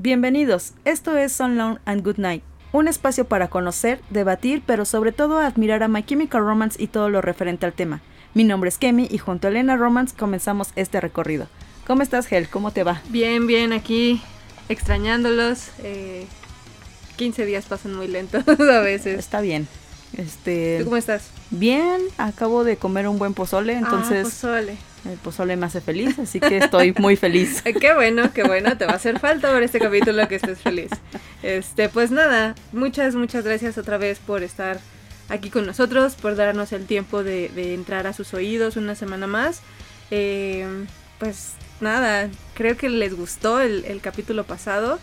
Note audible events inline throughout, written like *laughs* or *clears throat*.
Bienvenidos, esto es Long and Good Night, un espacio para conocer, debatir, pero sobre todo admirar a My Chemical Romance y todo lo referente al tema. Mi nombre es Kemi y junto a Elena Romance comenzamos este recorrido. ¿Cómo estás, Hel? ¿Cómo te va? Bien, bien, aquí extrañándolos. Eh, 15 días pasan muy lentos *laughs* a veces. Está bien. Este, ¿Tú cómo estás? Bien, acabo de comer un buen pozole, entonces Ah, pozole. el pozole me hace feliz, así que estoy muy feliz. *laughs* Qué bueno, qué bueno. Te va a hacer falta ver este capítulo que estés feliz. Este, pues nada, muchas, muchas gracias otra vez por estar aquí con nosotros, por darnos el tiempo de, de entrar a sus oídos una semana más. Eh, pues nada, creo que les gustó el, el capítulo pasado.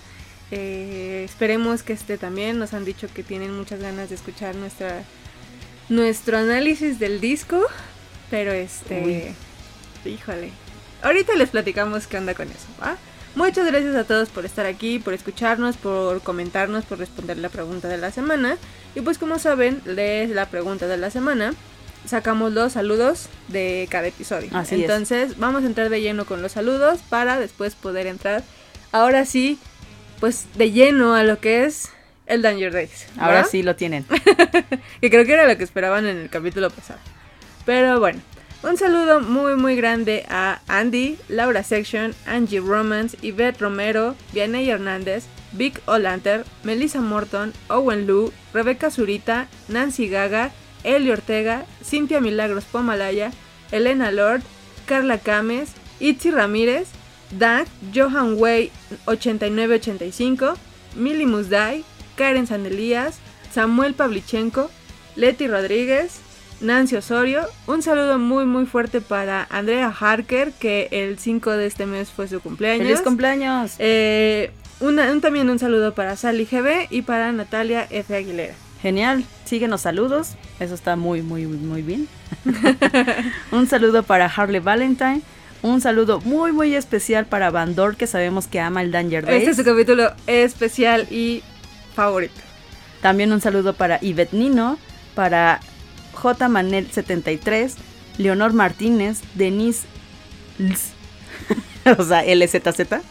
Eh, esperemos que este también. Nos han dicho que tienen muchas ganas de escuchar nuestra nuestro análisis del disco. Pero este. Híjole. Ahorita les platicamos qué onda con eso, ¿va? Muchas gracias a todos por estar aquí, por escucharnos, por comentarnos, por responder la pregunta de la semana. Y pues como saben, de la pregunta de la semana sacamos los saludos de cada episodio. Así es. Entonces vamos a entrar de lleno con los saludos para después poder entrar ahora sí, pues de lleno a lo que es el Danger Days. Ahora sí lo tienen. *laughs* que creo que era lo que esperaban en el capítulo pasado. Pero bueno, un saludo muy muy grande a Andy, Laura Section, Angie Romance, Yvette Romero, Vianney Hernández, Vic Olanter, Melissa Morton, Owen Lu, Rebeca Zurita, Nancy Gaga, Eli Ortega, Cintia Milagros Pomalaya, Elena Lord, Carla Cames, Itzi Ramírez, Dan, Johan Way 8985, Milly Musday, Karen Sanelías, Samuel Pavlichenko, Leti Rodríguez, Nancy Osorio. Un saludo muy muy fuerte para Andrea Harker, que el 5 de este mes fue su cumpleaños. ¡Feliz cumpleaños! Eh, una- un, también un saludo para Sally GB y para Natalia F. Aguilera. Genial, síguenos saludos, eso está muy, muy, muy bien. *laughs* *laughs* un saludo para Harley Valentine, un saludo muy, muy especial para Bandor, que sabemos que ama el Danger Days. Este es su capítulo especial y favorito. También un saludo para Yvette Nino, para J. Manel 73, Leonor Martínez, Denise Ls- *laughs* o sea, LZZ,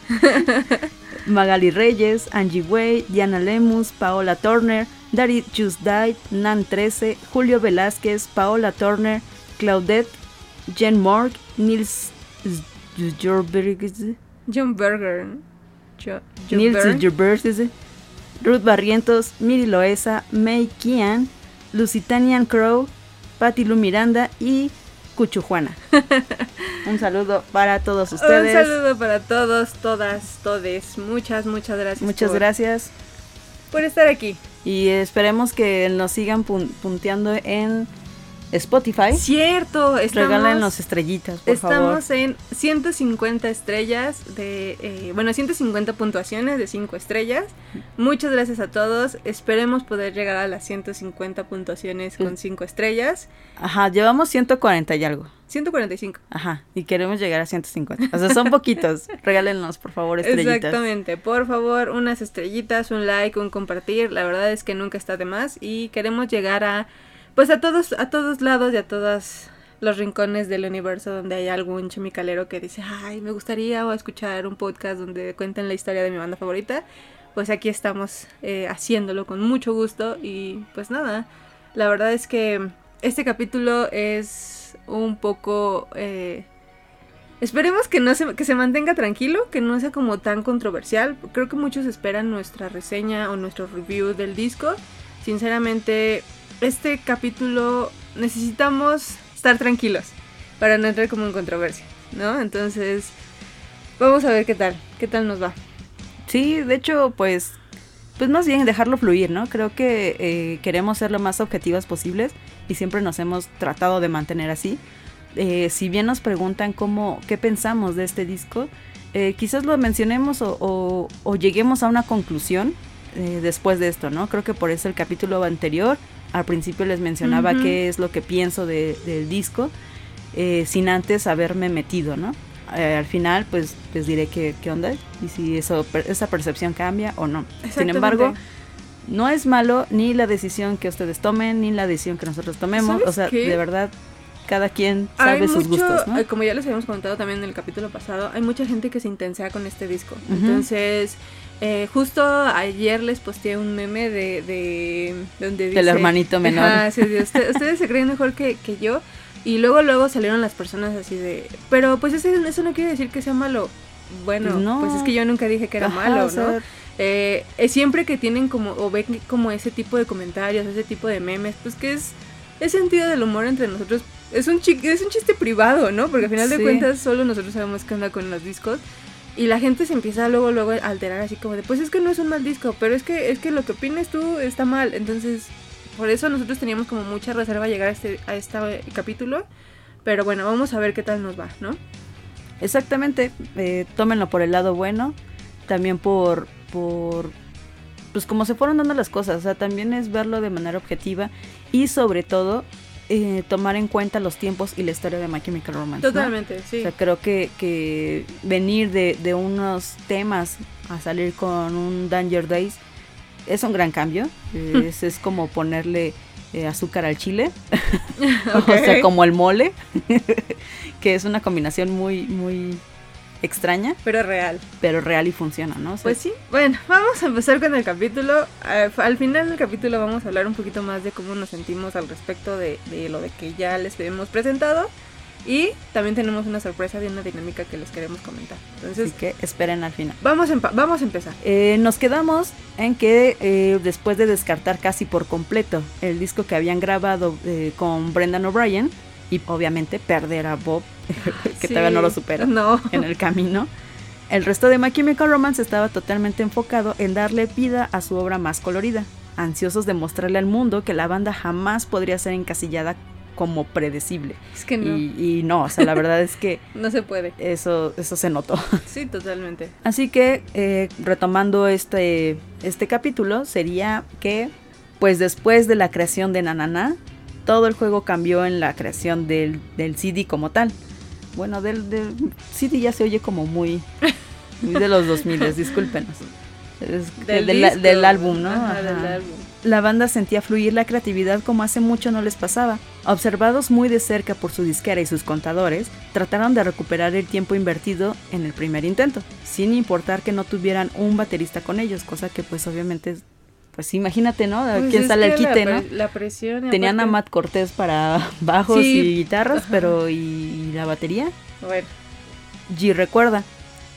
*laughs* Magali Reyes, Angie Way, Diana Lemus, Paola Turner, Dari Jusdai, Nan 13, Julio Velázquez, Paola Turner, Claudette, Jen Morg, Nils John Berger. Jo- John Nils Berg. Gerberts, Ruth Barrientos, Miri Loesa, May Kian, Lusitanian Crow, Patti Lu Miranda y Cuchujuana. *laughs* Un saludo para todos ustedes. Un saludo para todos, todas, todes. Muchas, muchas gracias. Muchas por- gracias por estar aquí. y esperemos que nos sigan pun- punteando en Spotify. Cierto, estamos, Regálenos estrellitas, por favor. estamos en 150 estrellas de, eh, bueno, 150 puntuaciones de 5 estrellas. Muchas gracias a todos. Esperemos poder llegar a las 150 puntuaciones con 5 estrellas. Ajá, llevamos 140 y algo. 145. Ajá, y queremos llegar a 150. O sea, son poquitos. *laughs* Regálenos, por favor, estrellitas. Exactamente. Por favor, unas estrellitas, un like, un compartir. La verdad es que nunca está de más y queremos llegar a pues a todos a todos lados y a todos los rincones del universo donde hay algún chemicalero que dice, "Ay, me gustaría o escuchar un podcast donde cuenten la historia de mi banda favorita." Pues aquí estamos eh, haciéndolo con mucho gusto y pues nada. La verdad es que este capítulo es un poco eh, Esperemos que no se, que se mantenga tranquilo, que no sea como tan controversial. Creo que muchos esperan nuestra reseña o nuestro review del disco. Sinceramente, este capítulo necesitamos estar tranquilos para no entrar como en controversia, ¿no? Entonces, vamos a ver qué tal, qué tal nos va. Sí, de hecho, pues, pues más bien dejarlo fluir, ¿no? Creo que eh, queremos ser lo más objetivas posibles y siempre nos hemos tratado de mantener así. Eh, si bien nos preguntan cómo, qué pensamos de este disco, eh, quizás lo mencionemos o, o- o lleguemos a una conclusión eh, después de esto, ¿no? Creo que por eso el capítulo anterior, al principio les mencionaba Ujú. qué es lo que pienso de- del disco, eh, sin antes haberme metido, ¿no? Eh, al final, pues les diré qué, qué onda y si eso, esa percepción cambia o no. Sin embargo, no es malo ni la decisión que ustedes tomen, ni la decisión que nosotros tomemos. ¿Sabes O sea, qué? de verdad, cada quien sabe Hay sus mucho, gustos, ¿no? eh, como ya les habíamos comentado también en el capítulo pasado, hay mucha gente que se intensea con este disco. Entonces, eh, justo ayer les posteé un meme de, de donde dice... Del hermanito menor. Ajá, sí, sí, usted- ustedes se creen mejor que, que yo. Y luego, luego salieron las personas así de... Pero pues ese- eso no quiere decir que sea malo. Bueno, Pues no. pues es que yo nunca dije que era Ajá, malo, o sea, ¿no? Eh, eh, siempre que tienen como, o ven como ese tipo de comentarios, ese tipo de memes, pues que es, es sentido del humor entre nosotros. Es un, chi- es un chiste privado, ¿no? Porque al final de cuentas solo nosotros sabemos qué onda con los discos. Y la gente se empieza luego, luego a alterar así como de, pues es que no es un mal disco, pero es que, es que lo que opines tú está mal. Entonces, por eso nosotros teníamos como mucha reserva llegar a este, a este capítulo. Pero bueno, vamos a ver qué tal nos va, ¿no? Exactamente, eh, tómenlo por el lado bueno, también por, por, pues como se fueron dando las cosas, o sea, también es verlo de manera objetiva y sobre todo eh, tomar en cuenta los tiempos y la historia de My Chemical Romance. ¿no? Totalmente, sí. O sea, creo que, que venir de, de unos temas a salir con un Danger Days es un gran cambio, *laughs* es, es como ponerle eh, azúcar al chile, *laughs* *laughs* o sea, como el mole, que es una combinación muy, muy extraña, Pero real. pero real y funciona, ¿no? O sea, Pues sí, bueno, vamos a empezar con el capítulo. Eh, al final del capítulo vamos a hablar un poquito más de cómo nos sentimos al respecto de, de lo de que ya les hemos presentado. Y también tenemos una sorpresa de una dinámica que les queremos comentar. Entonces, así que esperen al final. vamos, a vamos a empezar. Eh, nos quedamos en que eh, después de descartar casi por completo el disco que habían grabado eh, con Brendan O'Brien y obviamente perder a Bob, *laughs* que Sí. todavía no lo supera No. en el camino, el resto de My Chemical Romance estaba totalmente enfocado en darle vida a su obra más colorida, ansiosos de mostrarle al mundo que la banda jamás podría ser encasillada como predecible. Es que no. Y, y no, o sea, la verdad es que *laughs* No se puede. eso, eso se notó. *laughs* Sí, totalmente. Así que, eh, retomando este, este capítulo, sería que, pues después de la creación de Nanana, todo el juego cambió en la creación del, del CD como tal. Bueno, del, del CD ya se oye como muy, muy de los 2000, *laughs* discúlpenos. Es- del, del álbum, ¿no? Ajá, Ajá. del álbum. La banda sentía fluir la creatividad como hace mucho no les pasaba. Observados muy de cerca por su disquera y sus contadores, trataron de recuperar el tiempo invertido en el primer intento, sin importar que no tuvieran un baterista con ellos, cosa que pues obviamente, pues imagínate, ¿no? Pues ¿Quién sale la quite, no? La presión. Tenían a Matt Cortés para *laughs* bajos Sí. y guitarras, Ajá. pero ¿y, y la batería? Bueno, G recuerda,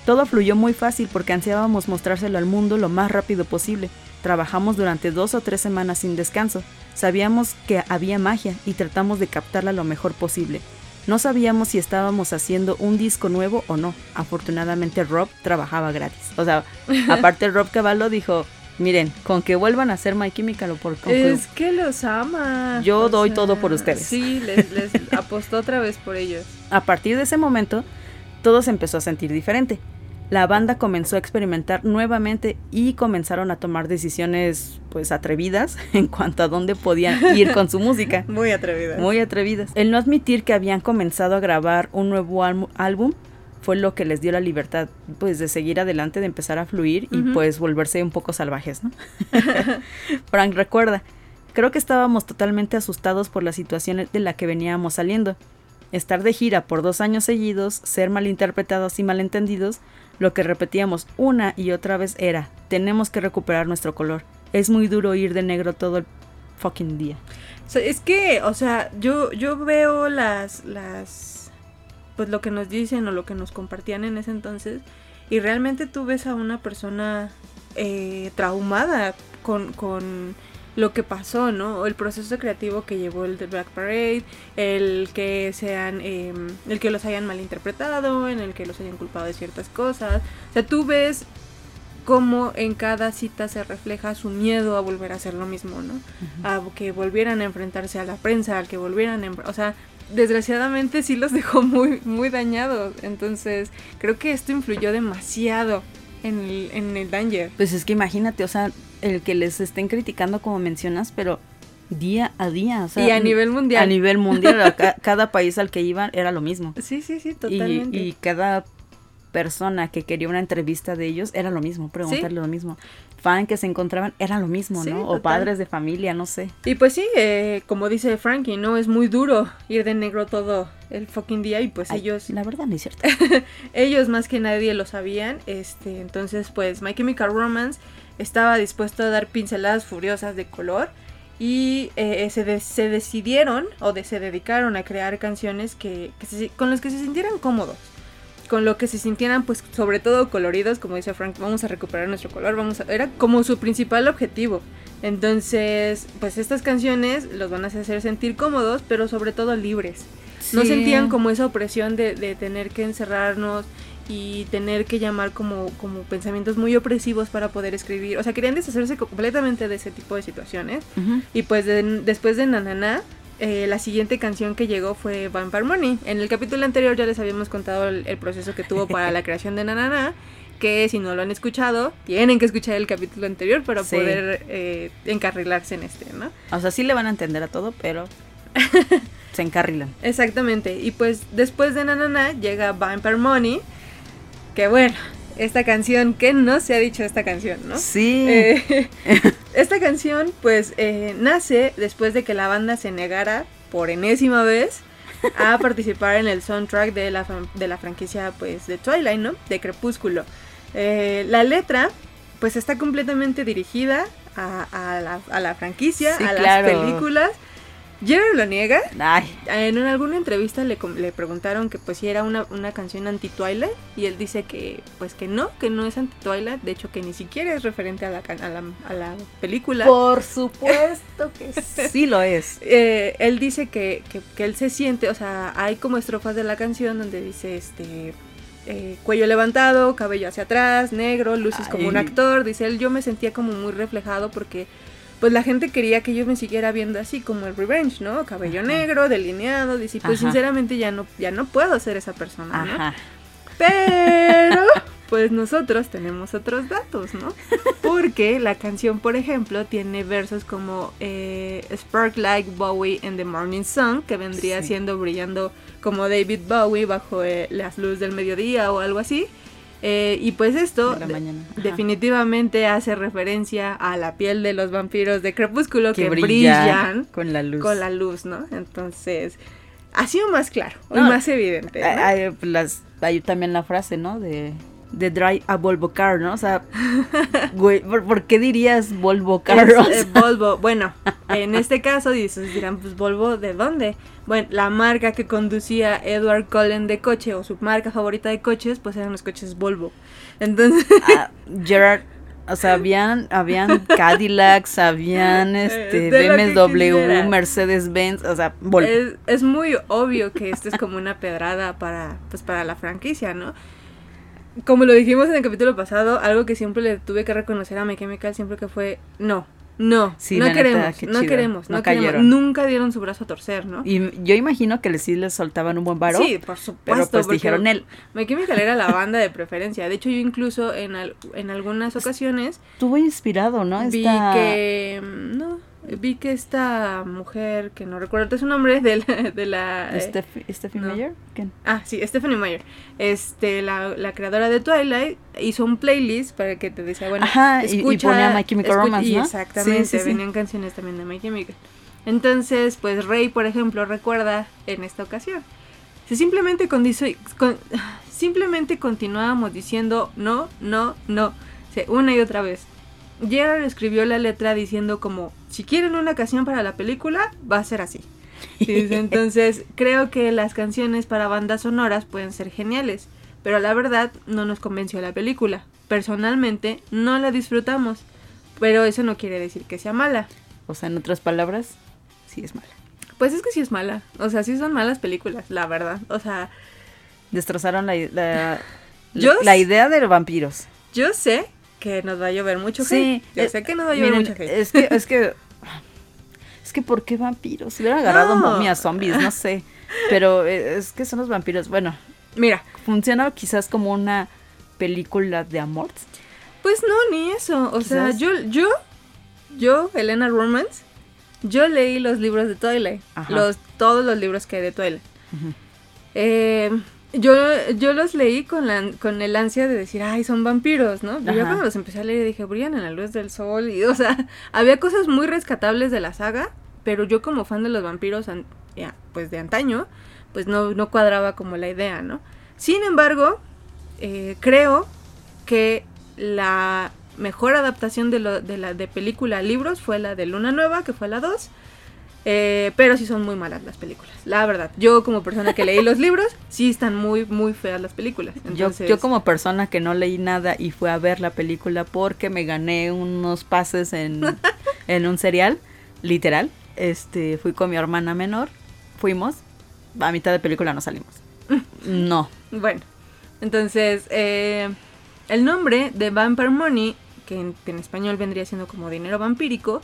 todo fluyó muy fácil porque ansiábamos mostrárselo al mundo lo más rápido posible. Trabajamos durante dos o tres semanas sin descanso. Sabíamos que había magia y tratamos de captarla lo mejor posible. No sabíamos si estábamos haciendo un disco nuevo o no. Afortunadamente Rob trabajaba gratis. O sea, *laughs* aparte Rob Cavallo dijo, miren, con que vuelvan a hacer My Chemical o por con es que los ama. Yo doy todo por ustedes. Sí, les, les *laughs* apostó otra vez por ellos. A partir de ese momento, todo se empezó a sentir diferente. La banda comenzó a experimentar nuevamente y comenzaron a tomar decisiones pues atrevidas *laughs* en cuanto a dónde podían ir con su música. *laughs* Muy atrevida. Muy atrevidas. El no admitir que habían comenzado a grabar un nuevo álbum fue lo que les dio la libertad pues de seguir adelante, de empezar a fluir y pues volverse un poco salvajes, ¿no? *laughs* *laughs* Frank recuerda, creo que estábamos totalmente asustados por la situación de la que veníamos saliendo. Estar de gira por dos años seguidos, ser malinterpretados y malentendidos, lo que repetíamos una y otra vez era, tenemos que recuperar nuestro color. Es muy duro ir de negro todo el fucking día. O sea, es que, o sea, yo, yo veo las, las, pues lo que nos dicen o lo que nos compartían en ese entonces y realmente tú ves a una persona eh, traumada con, con lo que pasó, ¿no? O el proceso creativo que llevó el de Black Parade, el que sean, eh, el que los hayan malinterpretado, en el que los hayan culpado de ciertas cosas. O sea, tú ves cómo en cada cita se refleja su miedo a volver a hacer lo mismo, ¿no? A que volvieran a enfrentarse a la prensa, al que volvieran a... O sea, desgraciadamente sí los *laughs* dejó muy, muy dañados. Entonces, creo que esto influyó demasiado en el, en el Danger. Pues es que imagínate, o sea, el que les estén criticando como mencionas, pero día a día, o sea, y a nivel a mundial. nivel mundial, a ca- *laughs* cada país al que iban era lo mismo. Sí, sí, sí, totalmente. y cada persona que quería una entrevista de ellos era lo mismo, preguntarle lo mismo. Fan que se encontraban era lo mismo, Sí, ¿no? O padres de familia, no sé. Y pues sí, eh, como dice Frankie, ¿no? Es muy duro ir de negro todo el fucking día y pues Ay, ellos, La verdad no es cierto. *laughs* ellos más que nadie lo sabían. Este, entonces pues My Chemical Romance estaba dispuesto a dar pinceladas furiosas de color y eh, se, de- se decidieron o de- se dedicaron a crear canciones que, que se- con las que se sintieran cómodos. Con lo que se sintieran, pues, sobre todo coloridos, como dice Frank, vamos a recuperar nuestro color, vamos a... Era como su principal objetivo. Entonces, pues estas canciones los van a hacer sentir cómodos, pero sobre todo libres. No sentían como esa opresión de, de tener que encerrarnos y tener que llamar como, como pensamientos muy opresivos para poder escribir. O sea, querían deshacerse completamente de ese tipo de situaciones. Y pues de- después de Nanana, eh, la siguiente canción que llegó fue Vampire Money. En el capítulo anterior ya les habíamos contado el, el proceso que tuvo para la *laughs* creación de Nanana. Que si no lo han escuchado, tienen que escuchar el capítulo anterior para Sí. poder eh, encarrilarse en este, ¿no? O sea, sí le van a entender a todo, pero *laughs* se encarrilan. Exactamente. Y pues después de Nanana llega Vampire Money. Que bueno, esta canción, ¿qué no se ha dicho esta canción, no? Sí. Eh, *laughs* esta canción pues eh, nace después de que la banda se negara por enésima vez a *laughs* participar en el soundtrack de la, de la franquicia pues de Twilight, ¿no? De Crepúsculo. Eh, la letra pues está completamente dirigida a, a la, a la franquicia, Sí, a claro. las películas. Jerry lo niega. Ay, En alguna entrevista le, le preguntaron que pues si era una, una canción anti-Twilight y él dice que pues que no, que no es anti-Twilight, de hecho que ni siquiera es referente a la, a la, a la película. por supuesto que *laughs* sí lo es. Eh, él dice que, que, que él se siente, o sea, hay como estrofas de la canción donde dice este eh, cuello levantado, cabello hacia atrás, negro, luces como un Ay. actor, dice él, yo me sentía como muy reflejado porque pues la gente quería que yo me siguiera viendo así como el Revenge, ¿no? Cabello Ajá. negro, delineado, dice, pues Ajá. sinceramente ya no, ya no puedo ser esa persona, ¿no? Ajá. Pero, *laughs* pues nosotros tenemos otros datos, ¿no? Porque la canción, por ejemplo, tiene versos como eh, Spark Like Bowie in the Morning Sun, que vendría Sí. siendo brillando como David Bowie bajo eh, las luces del mediodía o algo así. Eh, y pues esto De definitivamente hace referencia a la piel de los vampiros de Crepúsculo que, que brillan, brillan con la luz. con la luz, ¿no? Entonces, ha sido más claro, No, más evidente. ¿no? Hay, hay, las, hay también la frase, ¿no? De, de Drive a Volvo Car, ¿no? O sea, *laughs* güey, ¿por, por qué dirías Volvo Car? Es, eh, Volvo. Bueno, *laughs* en este caso dices, dirán, pues Volvo, ¿de dónde? Bueno, la marca que conducía Edward Cullen de coche o su marca favorita de coches, pues eran los coches Volvo. Entonces, ah, *laughs* Gerard, o sea, habían, habían Cadillacs, habían este, Eh, que BMW, quisiera. Mercedes-Benz, o sea, Volvo. es, es muy obvio que esto es como una pedrada para, pues, para la franquicia, ¿no? Como lo dijimos en el capítulo pasado, algo que siempre le tuve que reconocer a My Chemical siempre que fue, no, no, Sí, no neta, queremos, no queremos, No no, queremos. cayeron. Nunca dieron su brazo a torcer, ¿no? Y yo imagino que sí les soltaban un buen varo, Sí, por supuesto. pero pues dijeron él. My Chemical era la *laughs* banda de preferencia. De hecho, yo incluso en, al- en algunas ocasiones Estuvo inspirado, ¿no? vi Esta- que... No, vi que esta mujer, que no recuerdo su nombre, *laughs* de la... De la eh, Steph- Stephen no. Meyer, ¿quién? ah, sí, Stephanie Meyer. Este, la, la creadora de Twilight hizo un playlist para que te decía, bueno, Ajá, y- y escucha... ponía My Chemical Romance, y ¿no? Exactamente, Sí, sí, sí. venían canciones también de My Chemical. Entonces, pues Rey, por ejemplo, recuerda en esta ocasión. Si simplemente, con- simplemente continuábamos diciendo no, no, no, sí, una y otra vez. Gerard escribió la letra diciendo como, si quieren una canción para la película, va a ser así. Entonces, *laughs* creo que las canciones para bandas sonoras pueden ser geniales, pero la verdad no nos convenció la película. Personalmente, no la disfrutamos, pero eso no quiere decir que sea mala. O sea, en otras palabras, sí es mala. Pues es que sí es mala, o sea, sí son malas películas, la verdad. O sea, Destrozaron la, la, *laughs* idea de los yo sé que nos va a llover mucho Sí, hate. Yo eh, sé que nos va a llover Miren, mucho hate. es que, es que, es que ¿por qué vampiros? Si hubieran agarrado No. momias, zombies, no sé. Pero eh, es que son los vampiros. Bueno, Mira, funciona quizás como una película de amor. pues no, ni eso. O sea, yo, yo, yo, Elena Romance, yo leí los libros de Twilight. Ajá. Los, todos los libros que hay de Twilight. Ujú. Eh, Yo, yo los leí con, la, con el ansia de decir, ay, son vampiros, ¿no? Pero yo cuando los empecé a leer dije, brillan en la luz del sol. Y, o sea, *laughs* había cosas muy rescatables de la saga, pero yo como fan de los vampiros, an- ya, pues de antaño, pues no, no cuadraba como la idea, ¿no? Sin embargo, eh, creo que la mejor adaptación de, lo, de la de película a libros fue la de Luna Nueva, que fue la 2. Eh, pero sí son muy malas las películas, la verdad. Yo como persona que leí los libros, sí están muy, muy feas las películas. Yo, Entonces, yo como persona que no leí nada y fue a ver la película porque me gané unos pases en, *laughs* en un serial, literal. Este, fui con mi hermana menor, fuimos, a mitad de película no salimos. *laughs* No. Bueno, entonces, eh, el nombre de Vampire Money, que en, en español vendría siendo como dinero vampírico,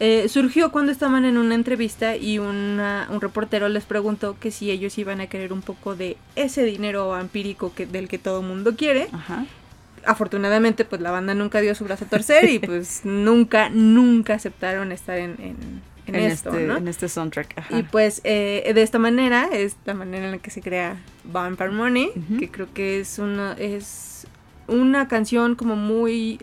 eh, surgió cuando estaban en una entrevista y una- un reportero les preguntó que si ellos iban a querer un poco de ese dinero vampírico que, del que todo mundo quiere. Ajá. Afortunadamente, pues la banda nunca dio su brazo a torcer y pues *laughs* nunca, nunca aceptaron estar en, en, en En, esto, este, ¿no? en este soundtrack. Ajá. Y pues eh, de esta manera es la manera en la que se crea Vampire Money, que creo que es una es una canción como muy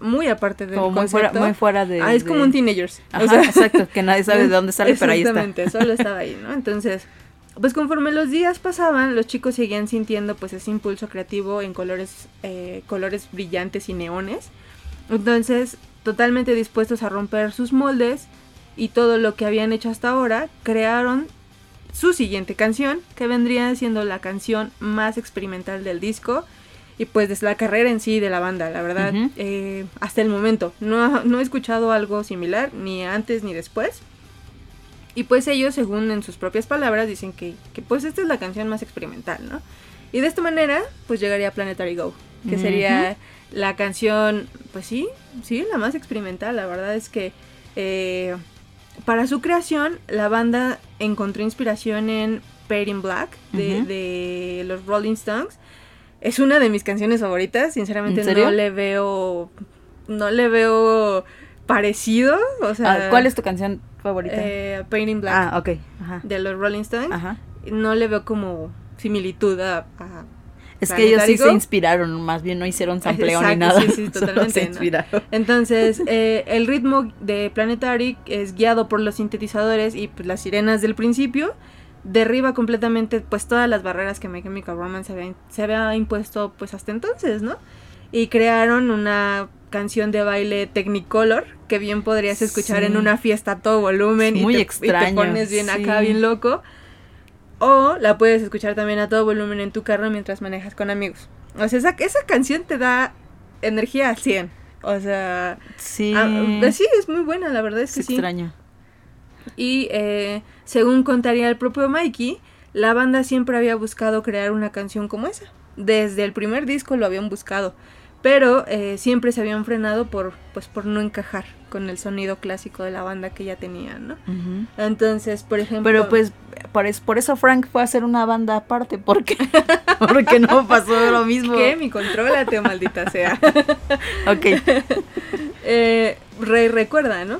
muy aparte del como muy fuera, muy fuera de. ah, es de- como un Teenagers. Ajá, o sea, exacto, que nadie sabe de *laughs* dónde sale, pero ahí está. Exactamente, solo estaba ahí, ¿no? Entonces, pues conforme los días pasaban, los chicos seguían sintiendo pues ese impulso creativo en colores, eh, colores brillantes y neones. Entonces, totalmente dispuestos a romper sus moldes y todo lo que habían hecho hasta ahora, crearon su siguiente canción, que vendría siendo la canción más experimental del disco. Y pues desde la carrera en sí de la banda, la verdad, eh, hasta el momento. No, no he escuchado algo similar, ni antes ni después. Y pues ellos, según en sus propias palabras, dicen que, que pues esta es la canción más experimental, ¿no? Y de esta manera, pues llegaría Planetary Go, que sería la canción, pues sí, sí, la más experimental. La verdad es que eh, para su creación, la banda encontró inspiración en Paid in Black de, de los Rolling Stones. Es una de mis canciones favoritas, sinceramente no le veo, no le veo parecido, o sea, Ah, ¿Cuál es tu canción favorita? eh, Pain in Black ah, ok. Ajá. de los Rolling Stones. Ajá. No le veo como similitud a, a- Es que ellos sí se inspiraron, más bien no hicieron sampleo ni nada. sí, sí, *laughs* totalmente, se ¿no? inspiraron. Entonces, eh, el ritmo de Planetary es guiado por los sintetizadores y pues, las sirenas del principio. Derriba completamente pues todas las barreras que My Chemical Romance se había, se había impuesto pues hasta entonces, ¿no? Y crearon una canción de baile Technicolor que bien podrías escuchar Sí. en una fiesta a todo volumen Es y, muy te, y te extraño, pones bien acá, sí. bien loco. O la puedes escuchar también a todo volumen en tu carro mientras manejas con amigos. O sea, esa, esa canción te da energía al 100. O sea, Sí. ah, sí, es muy buena, la verdad es que es sí. extraño. Y eh, según contaría el propio Mikey, la banda siempre había buscado crear una canción como esa. Desde el primer disco lo habían buscado. Pero eh, siempre se habían frenado por, pues, por no encajar con el sonido clásico de la banda que ya tenían, ¿no? Entonces, por ejemplo... Pero pues por, es- por eso Frank fue a hacer una banda aparte, porque *laughs* porque no pasó lo mismo. ¿Qué? Mi contrólate, maldita sea. *laughs* Ok. *laughs* Eh, Rey recuerda, ¿no?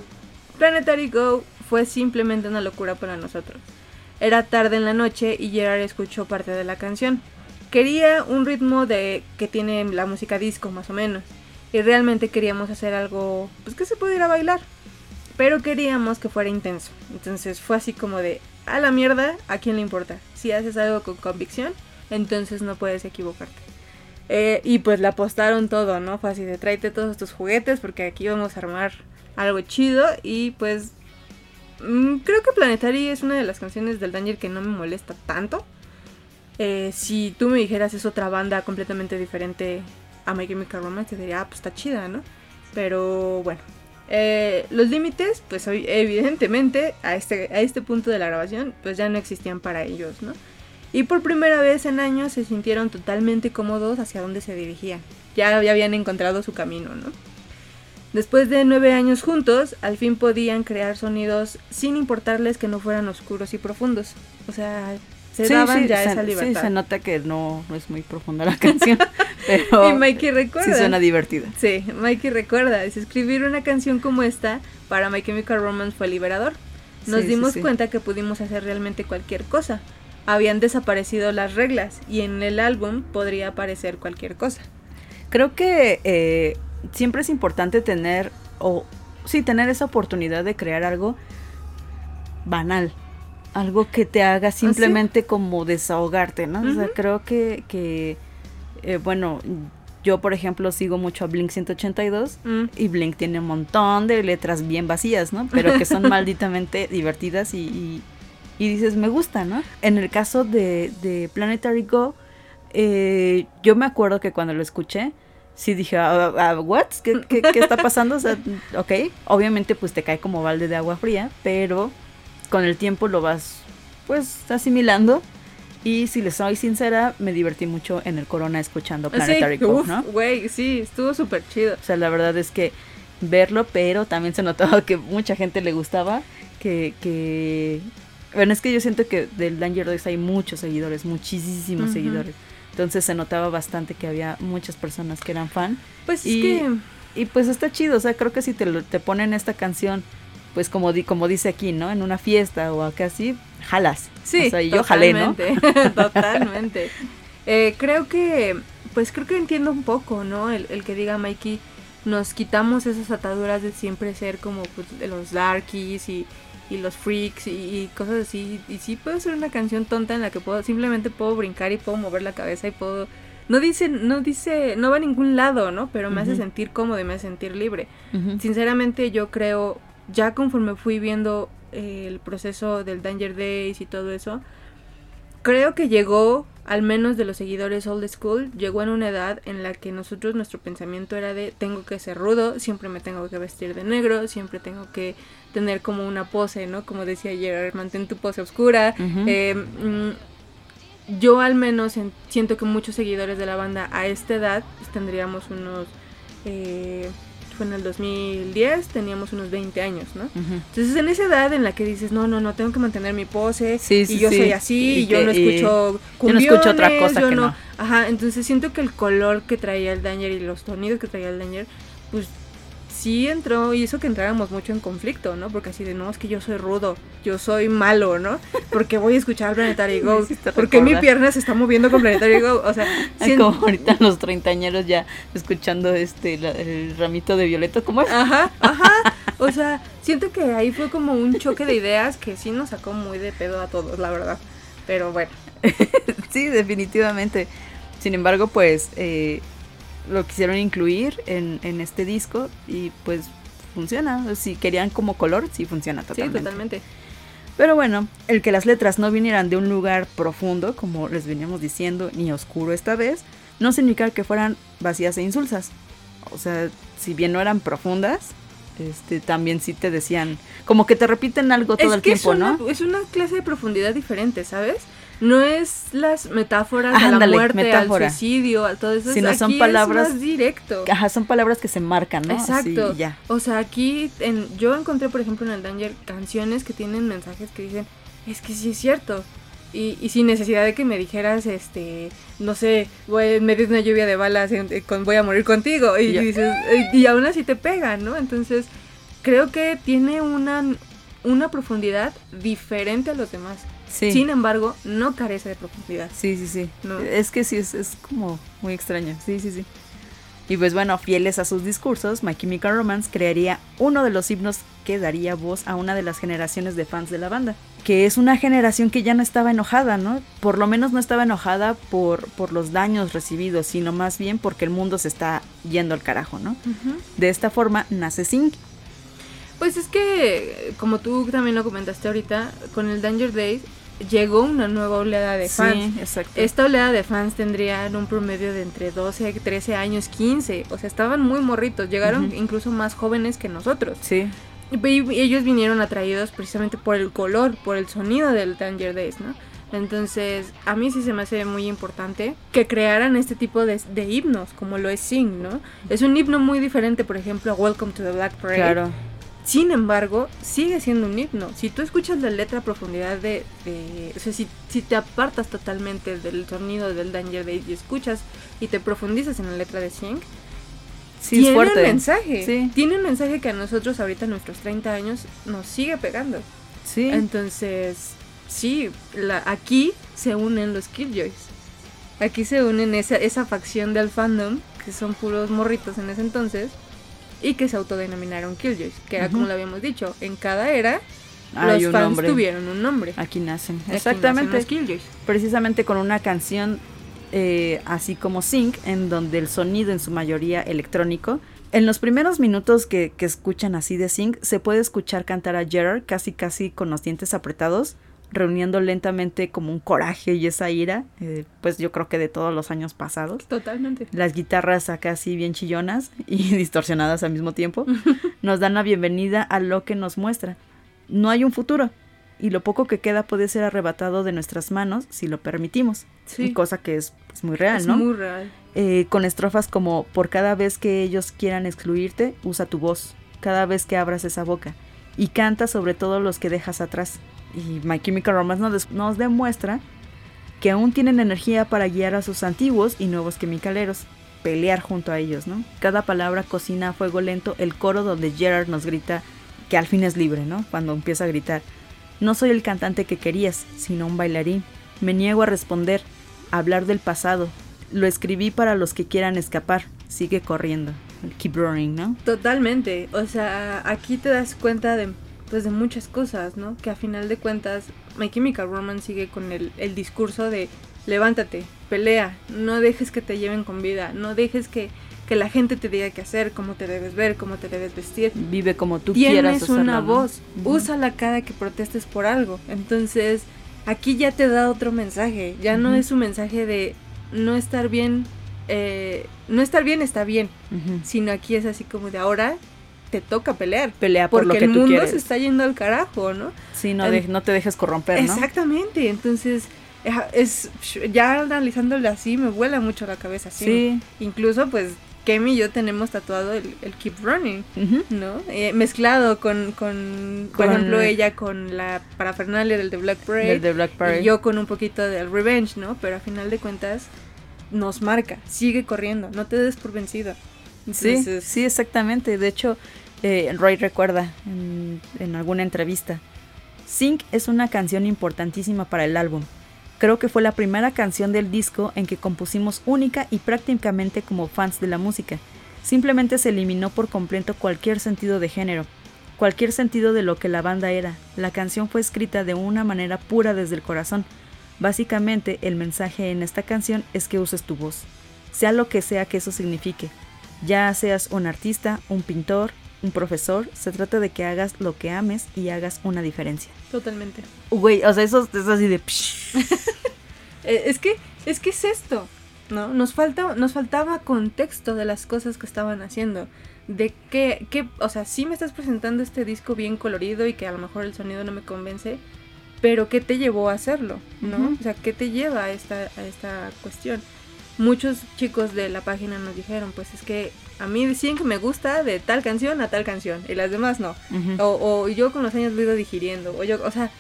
Planetary Go fue simplemente una locura para nosotros. Era tarde en la noche y Gerard escuchó parte de la canción. Quería un ritmo de que tiene la música disco más o menos. Y realmente queríamos hacer algo pues que se pudiera bailar. Pero queríamos que fuera intenso. Entonces fue así como de a la mierda, ¿a quién le importa? Si haces algo con convicción, entonces no puedes equivocarte. Eh, y pues le apostaron todo, ¿no? Fue así de tráete todos tus juguetes porque aquí vamos a armar algo chido. Y pues creo que Planetary es una de las canciones del Danger que no me molesta tanto. Eh, si tú me dijeras es otra banda completamente diferente a My Chemical Romance, te diría, ah, pues está chida, ¿no? Pero bueno. Eh, los límites, pues evidentemente, a este, a este punto de la grabación, pues ya no existían para ellos, ¿no? Y por primera vez en años se sintieron totalmente cómodos hacia dónde se dirigían. Ya, ya habían encontrado su camino, ¿no? Después de nueve años juntos, al fin podían crear sonidos sin importarles que no fueran oscuros y profundos. O sea, se Sí, daban sí, ya se, esa sí, libertad. se nota que no, no es muy profunda la *laughs* canción, pero y Mikey recuerda. sí suena divertida. Sí, Mikey recuerda, es escribir una canción como esta para My Chemical Romance fue liberador. Nos Sí, sí, dimos sí. cuenta que pudimos hacer realmente cualquier cosa. habían desaparecido las reglas y en el álbum podría aparecer cualquier cosa. Creo que eh, siempre es importante tener, o sí, tener esa oportunidad de crear algo banal. Algo que te haga simplemente como desahogarte, ¿no? O sea, creo que, que eh, bueno, yo por ejemplo sigo mucho a Blink 182 Mm. y Blink tiene un montón de letras bien vacías, ¿no? Pero que son *laughs* malditamente divertidas y, y- y dices, me gusta, ¿no? En el caso de, de Planetary Go, eh, yo me acuerdo que cuando lo escuché, sí dije, "Ah, ah, ¿what? ¿Qué, qué, qué está pasando? O sea, *laughs* ok, obviamente pues te cae como balde de agua fría, pero con el tiempo lo vas pues asimilando. Y si les soy sincera, me divertí mucho en el Corona escuchando Planetary Sí, ¿no? güey, sí, estuvo súper chido. O sea, la verdad es que verlo, pero también se notaba que mucha gente le gustaba, que, que... Bueno, es que yo siento que del Danger Days hay muchos seguidores, muchísimos seguidores. Entonces se notaba bastante que había muchas personas que eran fan. Pues Y- es que Y pues está chido, o sea, creo que si te, te ponen esta canción, pues como, di, como dice aquí, ¿no? En una fiesta o acá así, jalas. Sí, O sea, y yo jalé, ¿no? totalmente, *laughs* totalmente. Eh, creo que, pues creo que entiendo un poco, ¿no? El, el que diga Mikey, nos quitamos esas ataduras de siempre ser como pues, de los darkies y, y los freaks y, y cosas así. Y sí puede ser una canción tonta en la que puedo, simplemente puedo brincar y puedo mover la cabeza y puedo... No dice, no dice, no va a ningún lado, ¿no? Pero me hace sentir cómodo y me hace sentir libre. Sinceramente yo creo, ya conforme fui viendo el proceso del Danger Days y todo eso, creo que llegó, al menos de los seguidores old school, llegó en una edad en la que nosotros nuestro pensamiento era de tengo que ser rudo, siempre me tengo que vestir de negro, siempre tengo que tener como una pose, ¿no? Como decía ayer, mantén tu pose oscura. Eh, mm, yo al menos en- siento que muchos seguidores de la banda a esta edad pues, tendríamos unos... eh, fue en el 2010, teníamos unos 20 años, ¿no? Entonces en esa edad en la que dices, no, no, no, tengo que mantener mi pose, Sí, sí, y yo sí. soy así, Y y, yo que- no escucho yo no escucho otra cumbiones, cosa yo que no. Ajá, entonces siento que el color que traía el Danger y los sonidos que traía el Danger, pues sí entró, y eso que entráramos mucho en conflicto, ¿no? Porque así de, no, es que yo soy rudo, yo soy malo, ¿no? Porque voy a escuchar Planetary *laughs* Go, porque mi pierna se está moviendo con Planetary Go, o sea, *laughs* Ay, sien- como ahorita los treintañeros ya escuchando este la- el ramito de violeta, ¿cómo es? Ajá, *laughs* ajá. O sea, siento que ahí fue como un choque de ideas que sí nos sacó muy de pedo a todos, la verdad. Pero bueno. Sí, definitivamente. Sin embargo, pues eh, lo quisieron incluir en, en este disco y pues funciona. Si querían como color, sí funciona totalmente. Sí, totalmente. Pero bueno, el que las letras no vinieran de un lugar profundo, como les veníamos diciendo, ni oscuro esta vez, no significa que fueran vacías e insulsas. O sea, si bien no eran profundas, este, también sí te decían, como que te repiten algo todo es el que tiempo, es una, ¿no? es una clase de profundidad diferente, ¿sabes? No es las metáforas Ah, a la muerte, metáfora. al suicidio, a todo eso. Sino Aquí son es palabras- más directo. Ajá, son palabras que se marcan, ¿no? Exacto. ya. O sea, aquí en, yo encontré, por ejemplo, en el Danger canciones que tienen mensajes que dicen, es que sí es cierto. Y, y sin necesidad de que me dijeras, este, no sé, voy en medio de una lluvia de balas, en- eh, con, voy a morir contigo. Y, dices, eh, y aún así te pegan, ¿no? Entonces, creo que tiene una, una profundidad diferente a los demás. Sí. Sin embargo, no carece de profundidad. Sí, sí, sí. No. Es que sí, es, es como muy extraño. Sí, sí, sí. Y pues bueno, fieles a sus discursos, My Chemical Romance crearía uno de los himnos que daría voz a una de las generaciones de fans de la banda. Que es una generación que ya no estaba enojada, ¿no? Por lo menos no estaba enojada por, por los daños recibidos, sino más bien porque el mundo se está yendo al carajo, ¿no? De esta forma nace Sing. Pues es que, como tú también lo comentaste ahorita, con el Danger Days llegó una nueva oleada de fans. Sí, exacto. Esta oleada de fans tendrían un promedio de entre 12, 13 años, 15. O sea, estaban muy morritos. Llegaron incluso más jóvenes que nosotros. Sí, Y, y ellos vinieron atraídos precisamente por el color, por el sonido del Danger Days, ¿no? Entonces, a mí sí se me hace muy importante que crearan este tipo de, de himnos, como lo es Sing, ¿no? Es un himno muy diferente, por ejemplo, a Welcome to the Black Parade. claro. Sin embargo, sigue siendo un himno. Si tú escuchas la letra a profundidad de... de- o sea, si, si te apartas totalmente del sonido del Danger Days y escuchas y te profundizas en la letra de Sing, Sí, es tiene fuerte. un mensaje. Sí. Tiene un mensaje que a nosotros ahorita, a nuestros 30 años, nos sigue pegando. Sí. Entonces, sí, la, aquí se unen los Killjoys. Aquí se unen esa, esa facción del fandom, que son puros morritos en ese entonces, y que se autodenominaron Killjoys, que era como lo habíamos dicho, en cada era Hay los fans nombre. tuvieron un nombre. Aquí nacen. Aquí Exactamente. nacen los Killjoys. precisamente con una canción eh, así como Sync, en donde el sonido en su mayoría electrónico. En los primeros minutos que, que escuchan así de Sync, se puede escuchar cantar a Gerard casi casi con los dientes apretados, reuniendo lentamente como un coraje y esa ira, eh, pues yo creo que de todos los años pasados. Totalmente. Las guitarras acá así bien chillonas y *laughs* distorsionadas al mismo tiempo *laughs* nos dan la bienvenida a lo que nos muestra. No hay un futuro y lo poco que queda puede ser arrebatado de nuestras manos si lo permitimos. Sí. Cosa que es pues, muy real, es ¿no? muy real. Eh, con estrofas como por cada vez que ellos quieran excluirte, usa tu voz, cada vez que abras esa boca y canta sobre todo los que dejas atrás. Y My Chemical Romance nos, demuestra que aún tienen energía para guiar a sus antiguos y nuevos quimicaleros, pelear junto a ellos, ¿no? Cada palabra cocina a fuego lento el coro donde Gerard nos grita que al fin es libre, ¿no? Cuando empieza a gritar, no soy el cantante que querías, sino un bailarín. Me niego a responder, a hablar del pasado. Lo escribí para los que quieran escapar. Sigue corriendo. Keep running, ¿no? Totalmente. O sea, aquí te das cuenta de, pues, de muchas cosas, ¿no? Que a final de cuentas, My Chemical Romance sigue con el, el discurso de levántate, pelea, no dejes que te lleven con vida, no dejes que, que la gente te diga qué hacer, cómo te debes ver, cómo te debes vestir. Vive como tú quieras. Tienes una voz, Ujú. úsala cada que protestes por algo. Entonces, aquí ya te da otro mensaje. Ya no es un mensaje de no estar bien, eh, no estar bien está bien, sino aquí es así como de ahora te toca pelear. Pelea por Porque lo que el tú mundo quieres. se está yendo al carajo, ¿no? Sí, no, el- de- no te dejes corromper, ¿no? Exactamente. Entonces, eh, es ya analizándolo así me vuela mucho la cabeza. Sí. Sí. Incluso, pues, Kemi y yo tenemos tatuado el, el Keep Running. ¿no? Eh, mezclado con, con, por ejemplo, ella con la parafernalia del de Black Parade. Del de Black Parade. Y yo con un poquito del Revenge, ¿no? Pero a final de cuentas nos marca, sigue corriendo, no te des por vencido. Sí, sí, exactamente. De hecho, eh, Roy recuerda en, en alguna entrevista. Sync es una canción importantísima para el álbum. Creo que fue la primera canción del disco en que compusimos única y prácticamente como fans de la música. Simplemente se eliminó por completo cualquier sentido de género, cualquier sentido de lo que la banda era. La canción fue escrita de una manera pura desde el corazón. Básicamente, el mensaje en esta canción es que uses tu voz, sea lo que sea que eso signifique. Ya seas un artista, un pintor, un profesor, se trata de que hagas lo que ames y hagas una diferencia. Totalmente. Güey, o sea, eso es así de... *laughs* Eh, es que, es que es esto, ¿no? Nos falta, nos faltaba contexto de las cosas que estaban haciendo. De qué, qué, o sea, sí me estás presentando este disco bien colorido y que a lo mejor el sonido no me convence, pero ¿qué te llevó a hacerlo? ¿No? Ujú. O sea, ¿qué te lleva a esta, a esta cuestión? Muchos chicos de la página nos dijeron, pues es que a mí decían que me gusta de tal canción a tal canción y las demás no. O, o yo con los años lo he ido digiriendo. O, yo, o sea,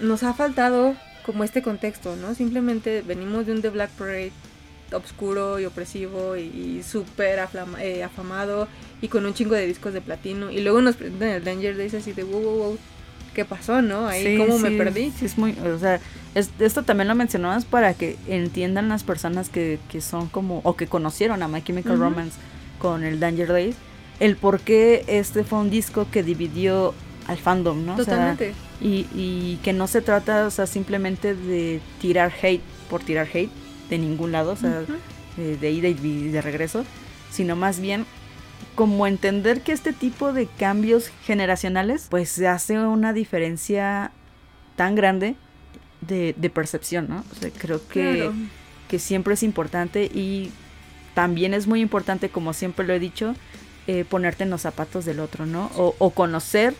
nos ha faltado como este contexto, ¿no? Simplemente venimos de un The Black Parade obscuro y opresivo y, y súper eh, afamado y con un chingo de discos de platino. Y luego nos presentan el Danger Days así de wow, wow, wow. ¿Qué pasó, no? Ahí, Sí, ¿cómo me sí, perdí? sí, es muy, o sea, es- esto también lo mencionabas para que entiendan las personas que, que son como, o que conocieron a My Chemical Ujú. Romance con el Danger Days, el por qué este fue un disco que dividió al fandom, ¿no? O sea, Totalmente. y, y que no se trata, o sea, simplemente de tirar hate por tirar hate de ningún lado, o sea, Ujú. de, de ida y de regreso, sino más bien como entender que este tipo de cambios generacionales pues hace una diferencia tan grande de, de percepción, ¿no? O sea, creo que, Claro. que siempre es importante y también es muy importante, como siempre lo he dicho, eh, ponerte en los zapatos del otro, ¿no? O, o conocer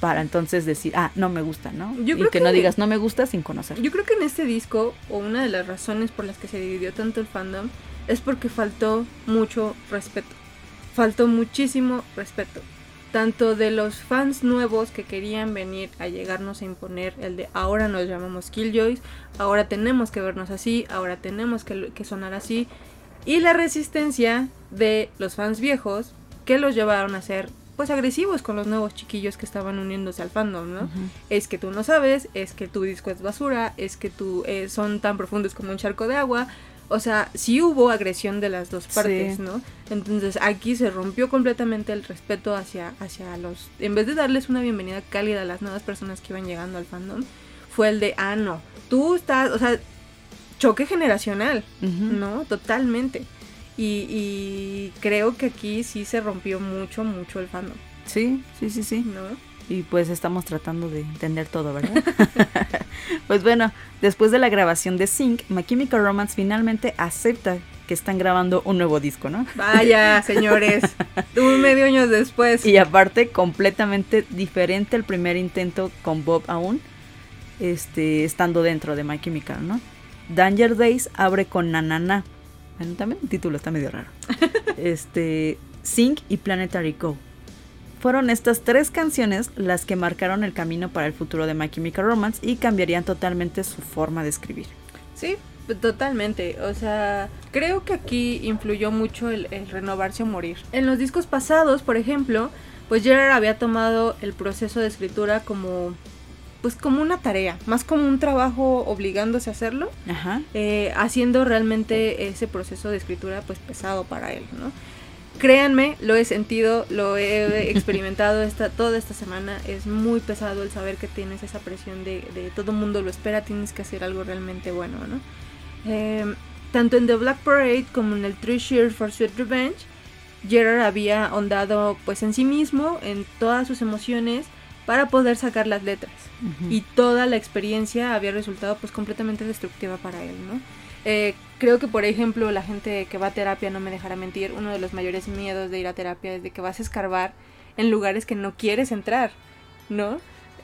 para entonces decir, ah, no me gusta, ¿no? Yo y creo que, no digas no me gusta sin conocer. Yo creo que en este disco, o una de las razones por las que se dividió tanto el fandom, es porque faltó mucho respeto. Faltó muchísimo respeto. Tanto de los fans nuevos que querían venir a llegarnos a imponer el de ahora nos llamamos Killjoys, ahora tenemos que vernos así, ahora tenemos que, que sonar así. Y la resistencia de los fans viejos que los llevaron a ser pues agresivos con los nuevos chiquillos que estaban uniéndose al fandom, ¿no? Es que tú no sabes, es que tu disco es basura, es que tú eh, son tan profundos como un charco de agua. O sea, sí hubo agresión de las dos partes, Sí. ¿no? Entonces aquí se rompió completamente el respeto hacia, hacia los... En vez de darles una bienvenida cálida a las nuevas personas que iban llegando al fandom, fue el de, ah, no, tú estás, o sea, choque generacional. ¿no? Totalmente. Y, y creo que aquí sí se rompió mucho, mucho el fandom, Sí, sí, sí, sí. ¿no? Y pues estamos tratando de entender todo, ¿verdad? *laughs* pues bueno, después de la grabación de Sync, My Chemical Romance finalmente acepta que están grabando un nuevo disco, ¿no? Vaya, *laughs* señores, un medio años después. Y aparte, completamente diferente al primer intento con Bob aún, este, estando dentro de My Chemical, ¿no? Danger Days abre con Nanana. Bueno, también el título está medio raro. *laughs* Este, Sync y Planetary Go. Fueron estas tres canciones las que marcaron el camino para el futuro de My Chemical Romance y cambiarían totalmente su forma de escribir. Sí, totalmente. O sea, creo que aquí influyó mucho el, el renovarse o morir. En los discos pasados, por ejemplo, pues Gerard había tomado el proceso de escritura como pues como una tarea, más como un trabajo obligándose a hacerlo, Ajá. eh, haciendo realmente ese proceso de escritura pues pesado para él, ¿no? Créanme, lo he sentido, lo he experimentado esta, toda esta semana. Es muy pesado el saber que tienes esa presión de, de todo el mundo lo espera, tienes que hacer algo realmente bueno, ¿no? Eh, tanto en The Black Parade como en el Three Cheers for Sweet Revenge, Gerard había ahondado pues en sí mismo, en todas sus emociones, para poder sacar las letras y toda la experiencia había resultado pues completamente destructiva para él, ¿no? Eh, creo que por ejemplo la gente que va a terapia no me dejará mentir, uno de los mayores miedos de ir a terapia es de que vas a escarbar en lugares que no quieres entrar, ¿no?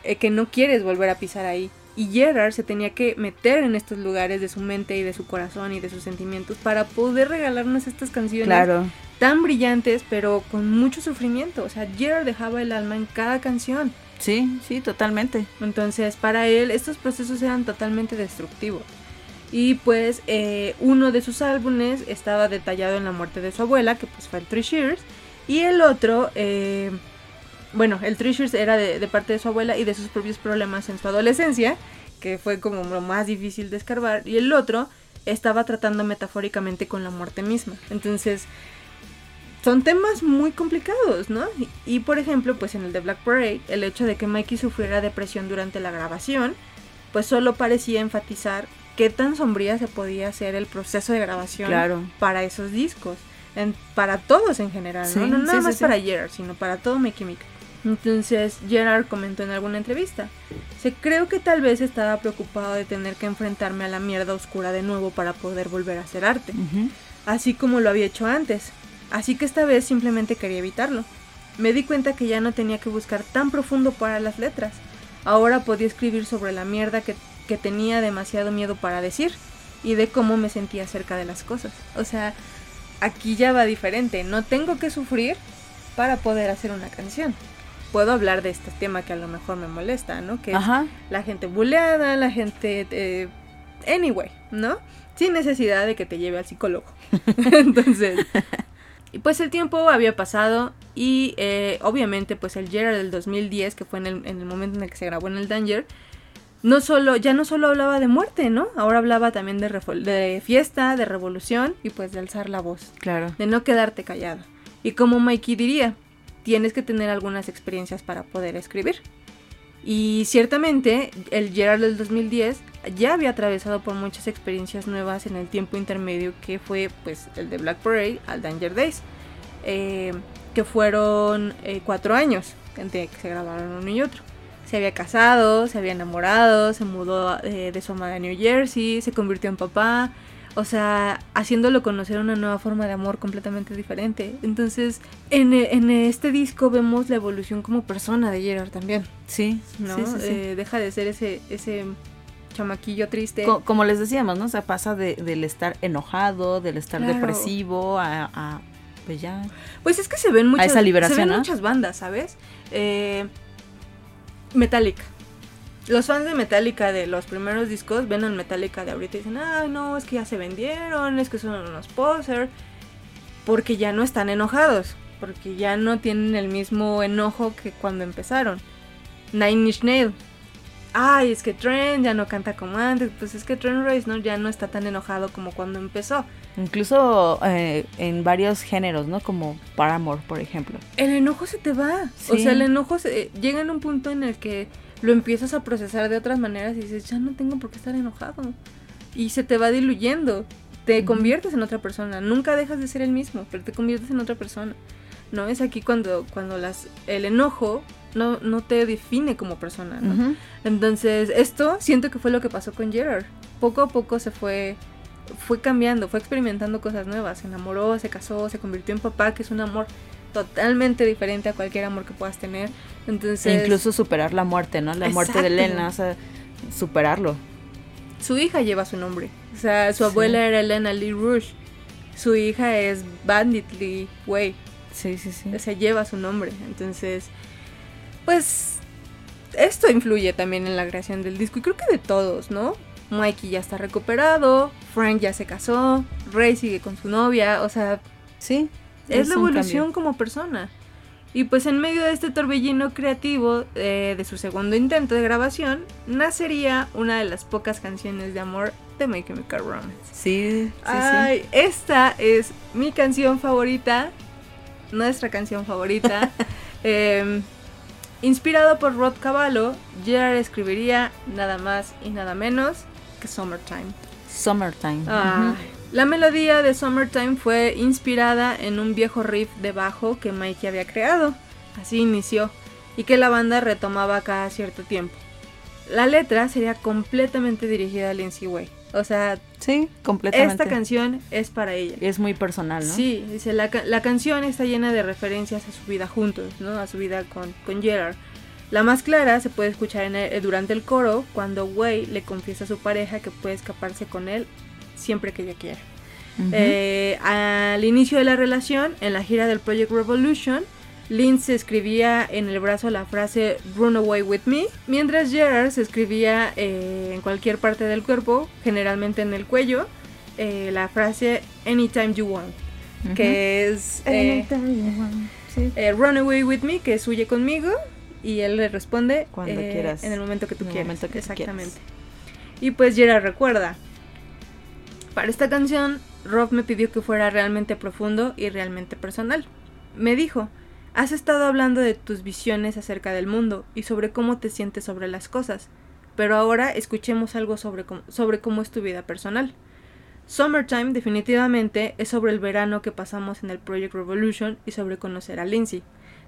Eh, que no quieres volver a pisar ahí. Y Gerard se tenía que meter en estos lugares de su mente y de su corazón y de sus sentimientos para poder regalarnos estas canciones Claro. tan brillantes pero con mucho sufrimiento. O sea, Gerard dejaba el alma en cada canción. Sí, sí, totalmente. Entonces, para él, estos procesos eran totalmente destructivos. Y pues, eh, uno de sus álbumes estaba detallado en la muerte de su abuela, que pues fue el Three Shears. Y el otro, eh, bueno, el Three Shears era de, parte de su abuela y de sus propios problemas en su adolescencia, que fue como lo más difícil de escarbar. Y el otro estaba tratando metafóricamente con la muerte misma. Entonces, son temas muy complicados, ¿no? Y, y, por ejemplo, pues en el de Black Parade, el hecho de que Mikey sufriera depresión durante la grabación, pues solo parecía enfatizar qué tan sombría se podía hacer el proceso de grabación Claro. para esos discos, en- para todos en general, ¿no? Sí, no nada sí, más sí, para Gerard, sino para todo My Chemical. Entonces Gerard comentó en alguna entrevista, se creo que tal vez estaba preocupado de tener que enfrentarme a la mierda oscura de nuevo para poder volver a hacer arte Ujú. así como lo había hecho antes. Así que esta vez simplemente quería evitarlo. Me di cuenta que ya no tenía que buscar tan profundo para las letras. Ahora podía escribir sobre la mierda que, que tenía demasiado miedo para decir y de cómo me sentía cerca de las cosas. O sea, aquí ya va diferente. No tengo que sufrir para poder hacer una canción. Puedo hablar de este tema que a lo mejor me molesta, ¿no? Que es Ajá. la gente buleada, la gente... eh, anyway, ¿no? Sin necesidad de que te lleve al psicólogo. *laughs* Entonces... Y pues el tiempo había pasado y eh, obviamente pues el Gerard del 2010, que fue en el, en el momento en el que se grabó en el Danger, no solo, ya no solo hablaba de muerte, ¿no? Ahora hablaba también de, fiesta, de revolución y pues de alzar la voz, Claro. de no quedarte callado. Y como Mikey diría, tienes que tener algunas experiencias para poder escribir. Y ciertamente el Gerard del 2010 ya había atravesado por muchas experiencias nuevas en el tiempo intermedio que fue pues el de Black Parade al Danger Days, eh, que fueron eh, cuatro años entre que se grabaron uno y otro. Se había casado, se había enamorado, se mudó eh, de su amada a New Jersey, se convirtió en papá, o sea, haciéndolo conocer una nueva forma de amor completamente diferente. Entonces, en, en este disco vemos la evolución como persona de Gerard también, Sí, ¿no? sí, sí, sí. Eh, deja de ser ese, ese chamaquillo triste. Co- como les decíamos, ¿no? O sea, pasa de- del estar enojado, del estar Claro. depresivo a, a, pues ya. Pues es que se ven muchas, esa liberación, se ven ¿no? muchas bandas, ¿sabes? Eh, Metallica. Los fans de Metallica de los primeros discos ven al Metallica de ahorita y dicen, ay no, es que ya se vendieron, es que son unos posers, porque ya no están enojados. porque ya no tienen el mismo enojo que cuando empezaron. Nine Inch Nail. Ay, es que Trent ya no canta como antes. Pues es que Trent Reznor ya no está tan enojado como cuando empezó. Incluso eh, en varios géneros, ¿no? Como Paramore, por ejemplo. El enojo se te va. O Sí. sea, el enojo se- llega en un punto en el que lo empiezas a procesar de otras maneras y dices, ya no tengo por qué estar enojado. Y se te va diluyendo. Te conviertes en otra persona. Nunca dejas de ser el mismo, pero te conviertes en otra persona. No es aquí cuando, cuando las, el enojo no, no te define como persona. ¿no? Entonces, esto siento que fue lo que pasó con Gerard. Poco a poco se fue fue cambiando, fue experimentando cosas nuevas, se enamoró, se casó, se convirtió en papá, que es un amor totalmente diferente a cualquier amor que puedas tener. Entonces, E incluso superar la muerte, ¿no? La muerte de. Elena, o sea, superarlo. su hija lleva su nombre. O sea, su Sí. abuela era Elena Lee Rouge. Su hija es Bandit Lee Way. Sí, sí, sí. O sea, lleva su nombre. Entonces, pues esto influye también en la creación del disco y creo que de todos, ¿no? Mikey ya está recuperado, Frank ya se casó, Ray sigue con su novia, o sea, Sí. es, la evolución como persona. Y pues en medio de este torbellino creativo eh, de su segundo intento de grabación, nacería una de las pocas canciones de amor de My Chemical Romance. Sí, sí, sí. Ay, esta es mi canción favorita, nuestra canción favorita. *laughs* Em, inspirado por Rod Cavallo, Gerard escribiría nada más y nada menos que Summertime. Summertime. Ujú. La melodía de Summertime fue inspirada en un viejo riff de bajo que Mikey había creado. Así inició. Y que la banda retomaba cada cierto tiempo. La letra sería completamente dirigida a Lindsay Way. O sea, Sí, completamente. esta canción es para ella. es muy personal, ¿no? Sí, dice, la, la canción está llena de referencias a su vida juntos, ¿no? A su vida con, con Gerard. La más clara se puede escuchar en el- durante el coro cuando Way le confiesa a su pareja que puede escaparse con él siempre que ella quiera. Ujú. Eh, al inicio de la relación, en la gira del Project Revolution, Lynn se escribía en el brazo la frase Run away with me, mientras Gerard se escribía eh, en cualquier parte del cuerpo, generalmente en el cuello, eh, la frase Anytime you want, que es eh, Sí. eh, Run away with me, que es huye conmigo, y él le responde Cuando eh, quieras. en el momento que tú En el quieras. momento que tú Exactamente. Y pues Gerard recuerda. Para esta canción, Rob me pidió que fuera realmente profundo y realmente personal. Me dijo, has estado hablando de tus visiones acerca del mundo y sobre cómo te sientes sobre las cosas, pero ahora escuchemos algo sobre cómo, sobre cómo es tu vida personal. Summertime definitivamente es sobre el verano que pasamos en el Project Revolution y sobre conocer a Lindsay.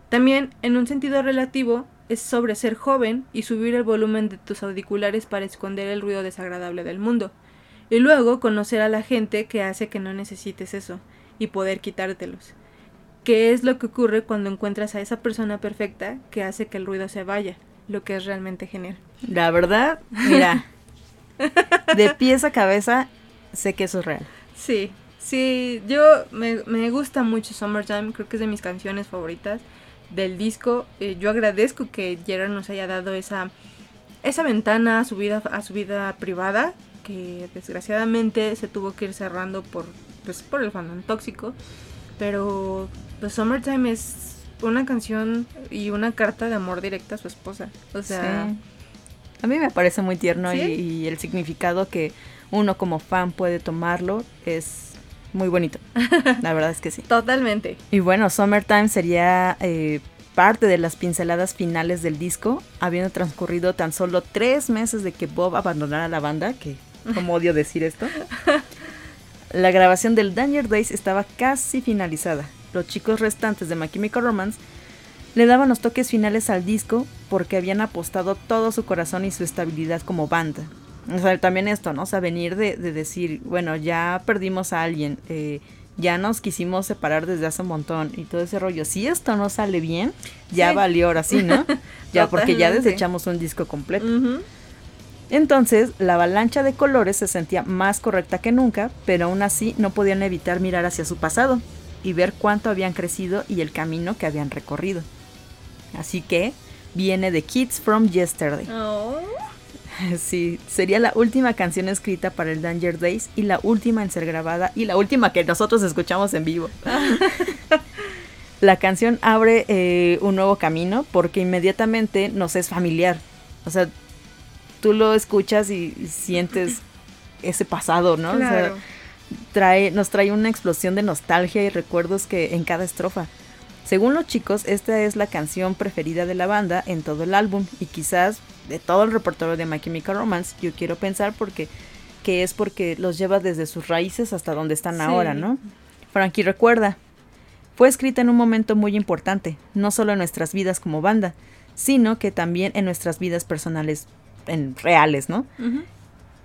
También, en un sentido relativo, es sobre ser joven y subir el volumen de tus auriculares para esconder el ruido desagradable del mundo. Y luego conocer a la gente que hace que no necesites eso y poder quitártelos. ¿Qué es lo que ocurre cuando encuentras a esa persona perfecta que hace que el ruido se vaya? Lo que es realmente genial. La verdad, mira, *laughs* de pies a cabeza, sé que eso es real. Sí, sí, yo me, me gusta mucho Summertime, creo que es de mis canciones favoritas del disco. Eh, yo agradezco que Gerard nos haya dado esa, esa ventana a su vida, a su vida privada, que desgraciadamente se tuvo que ir cerrando por, pues, por el fandom tóxico. Pero pues, Summertime es una canción y una carta de amor directa a su esposa. O sea, Sí. A mí me parece muy tierno y el significado que uno como fan puede tomarlo es muy bonito. *laughs* La verdad es que sí. totalmente. Y bueno, Summertime sería eh, parte de las pinceladas finales del disco, habiendo transcurrido tan solo tres meses de que Bob abandonara la banda, que como odio decir esto. *laughs* La grabación del Danger Days estaba casi finalizada. Los chicos restantes de My Chemical Romance le daban los toques finales al disco porque habían apostado todo su corazón y su estabilidad como banda. O sea, también esto, ¿no? O sea, venir de, de decir, bueno, ya perdimos a alguien, eh, ya nos quisimos separar desde hace un montón y todo ese rollo. Si esto no sale bien, ya Sí. valió ahora sí, ¿no? *laughs* ya, porque ya desechamos un disco completo. Entonces, la avalancha de colores se sentía más correcta que nunca, pero aún así no podían evitar mirar hacia su pasado y ver cuánto habían crecido y el camino que habían recorrido. Así que viene de Kids from Yesterday. Oh. *laughs* Sí, sería la última canción escrita para el Danger Days y la última en ser grabada y la última que nosotros escuchamos en vivo. *laughs* La canción abre eh, un nuevo camino porque inmediatamente nos es familiar. O sea, tú lo escuchas y sientes ese pasado, ¿no? Claro. O sea, trae, nos trae una explosión de nostalgia y recuerdos que en cada estrofa. Según los chicos, esta es la canción preferida de la banda en todo el álbum y quizás de todo el repertorio de My Chemical Romance. Yo quiero pensar porque que es porque los lleva desde sus raíces hasta donde están Sí. ahora, ¿no? Frankie recuerda, fue escrita en un momento muy importante, no solo en nuestras vidas como banda, sino que también en nuestras vidas personales, en reales, ¿no?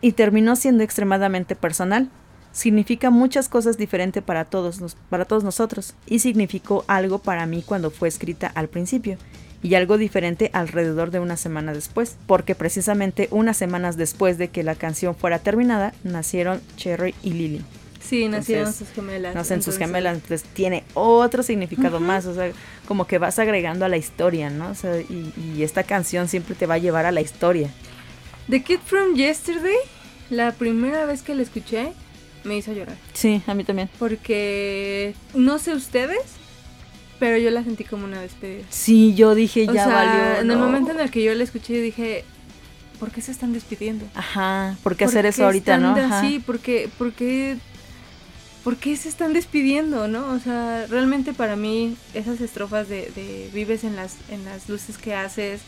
Y terminó siendo extremadamente personal. Significa muchas cosas diferentes para todos, nos- para todos nosotros y significó algo para mí cuando fue escrita al principio y algo diferente alrededor de una semana después, porque precisamente unas semanas después de que la canción fuera terminada nacieron Cherry y Lily. Sí, nacieron Entonces, sus gemelas. Nacen sus entonces- gemelas, entonces tiene otro significado más, o sea, como que vas agregando a la historia, ¿no? O sea, y, y esta canción siempre te va a llevar a la historia. The Kid from Yesterday, la primera vez que la escuché, me hizo llorar. Sí, a mí también. Porque no sé ustedes, pero yo la sentí como una despedida. Sí, yo dije, O ya sea, valió. en el momento en el que yo la escuché, dije, ¿por qué se están despidiendo? Ajá, ¿por qué ¿Por hacer eso ahorita, no? de Ajá. así? ¿Por qué, por, qué, por qué se están despidiendo, no? O sea, realmente para mí esas estrofas de, de vives en las, en las luces que haces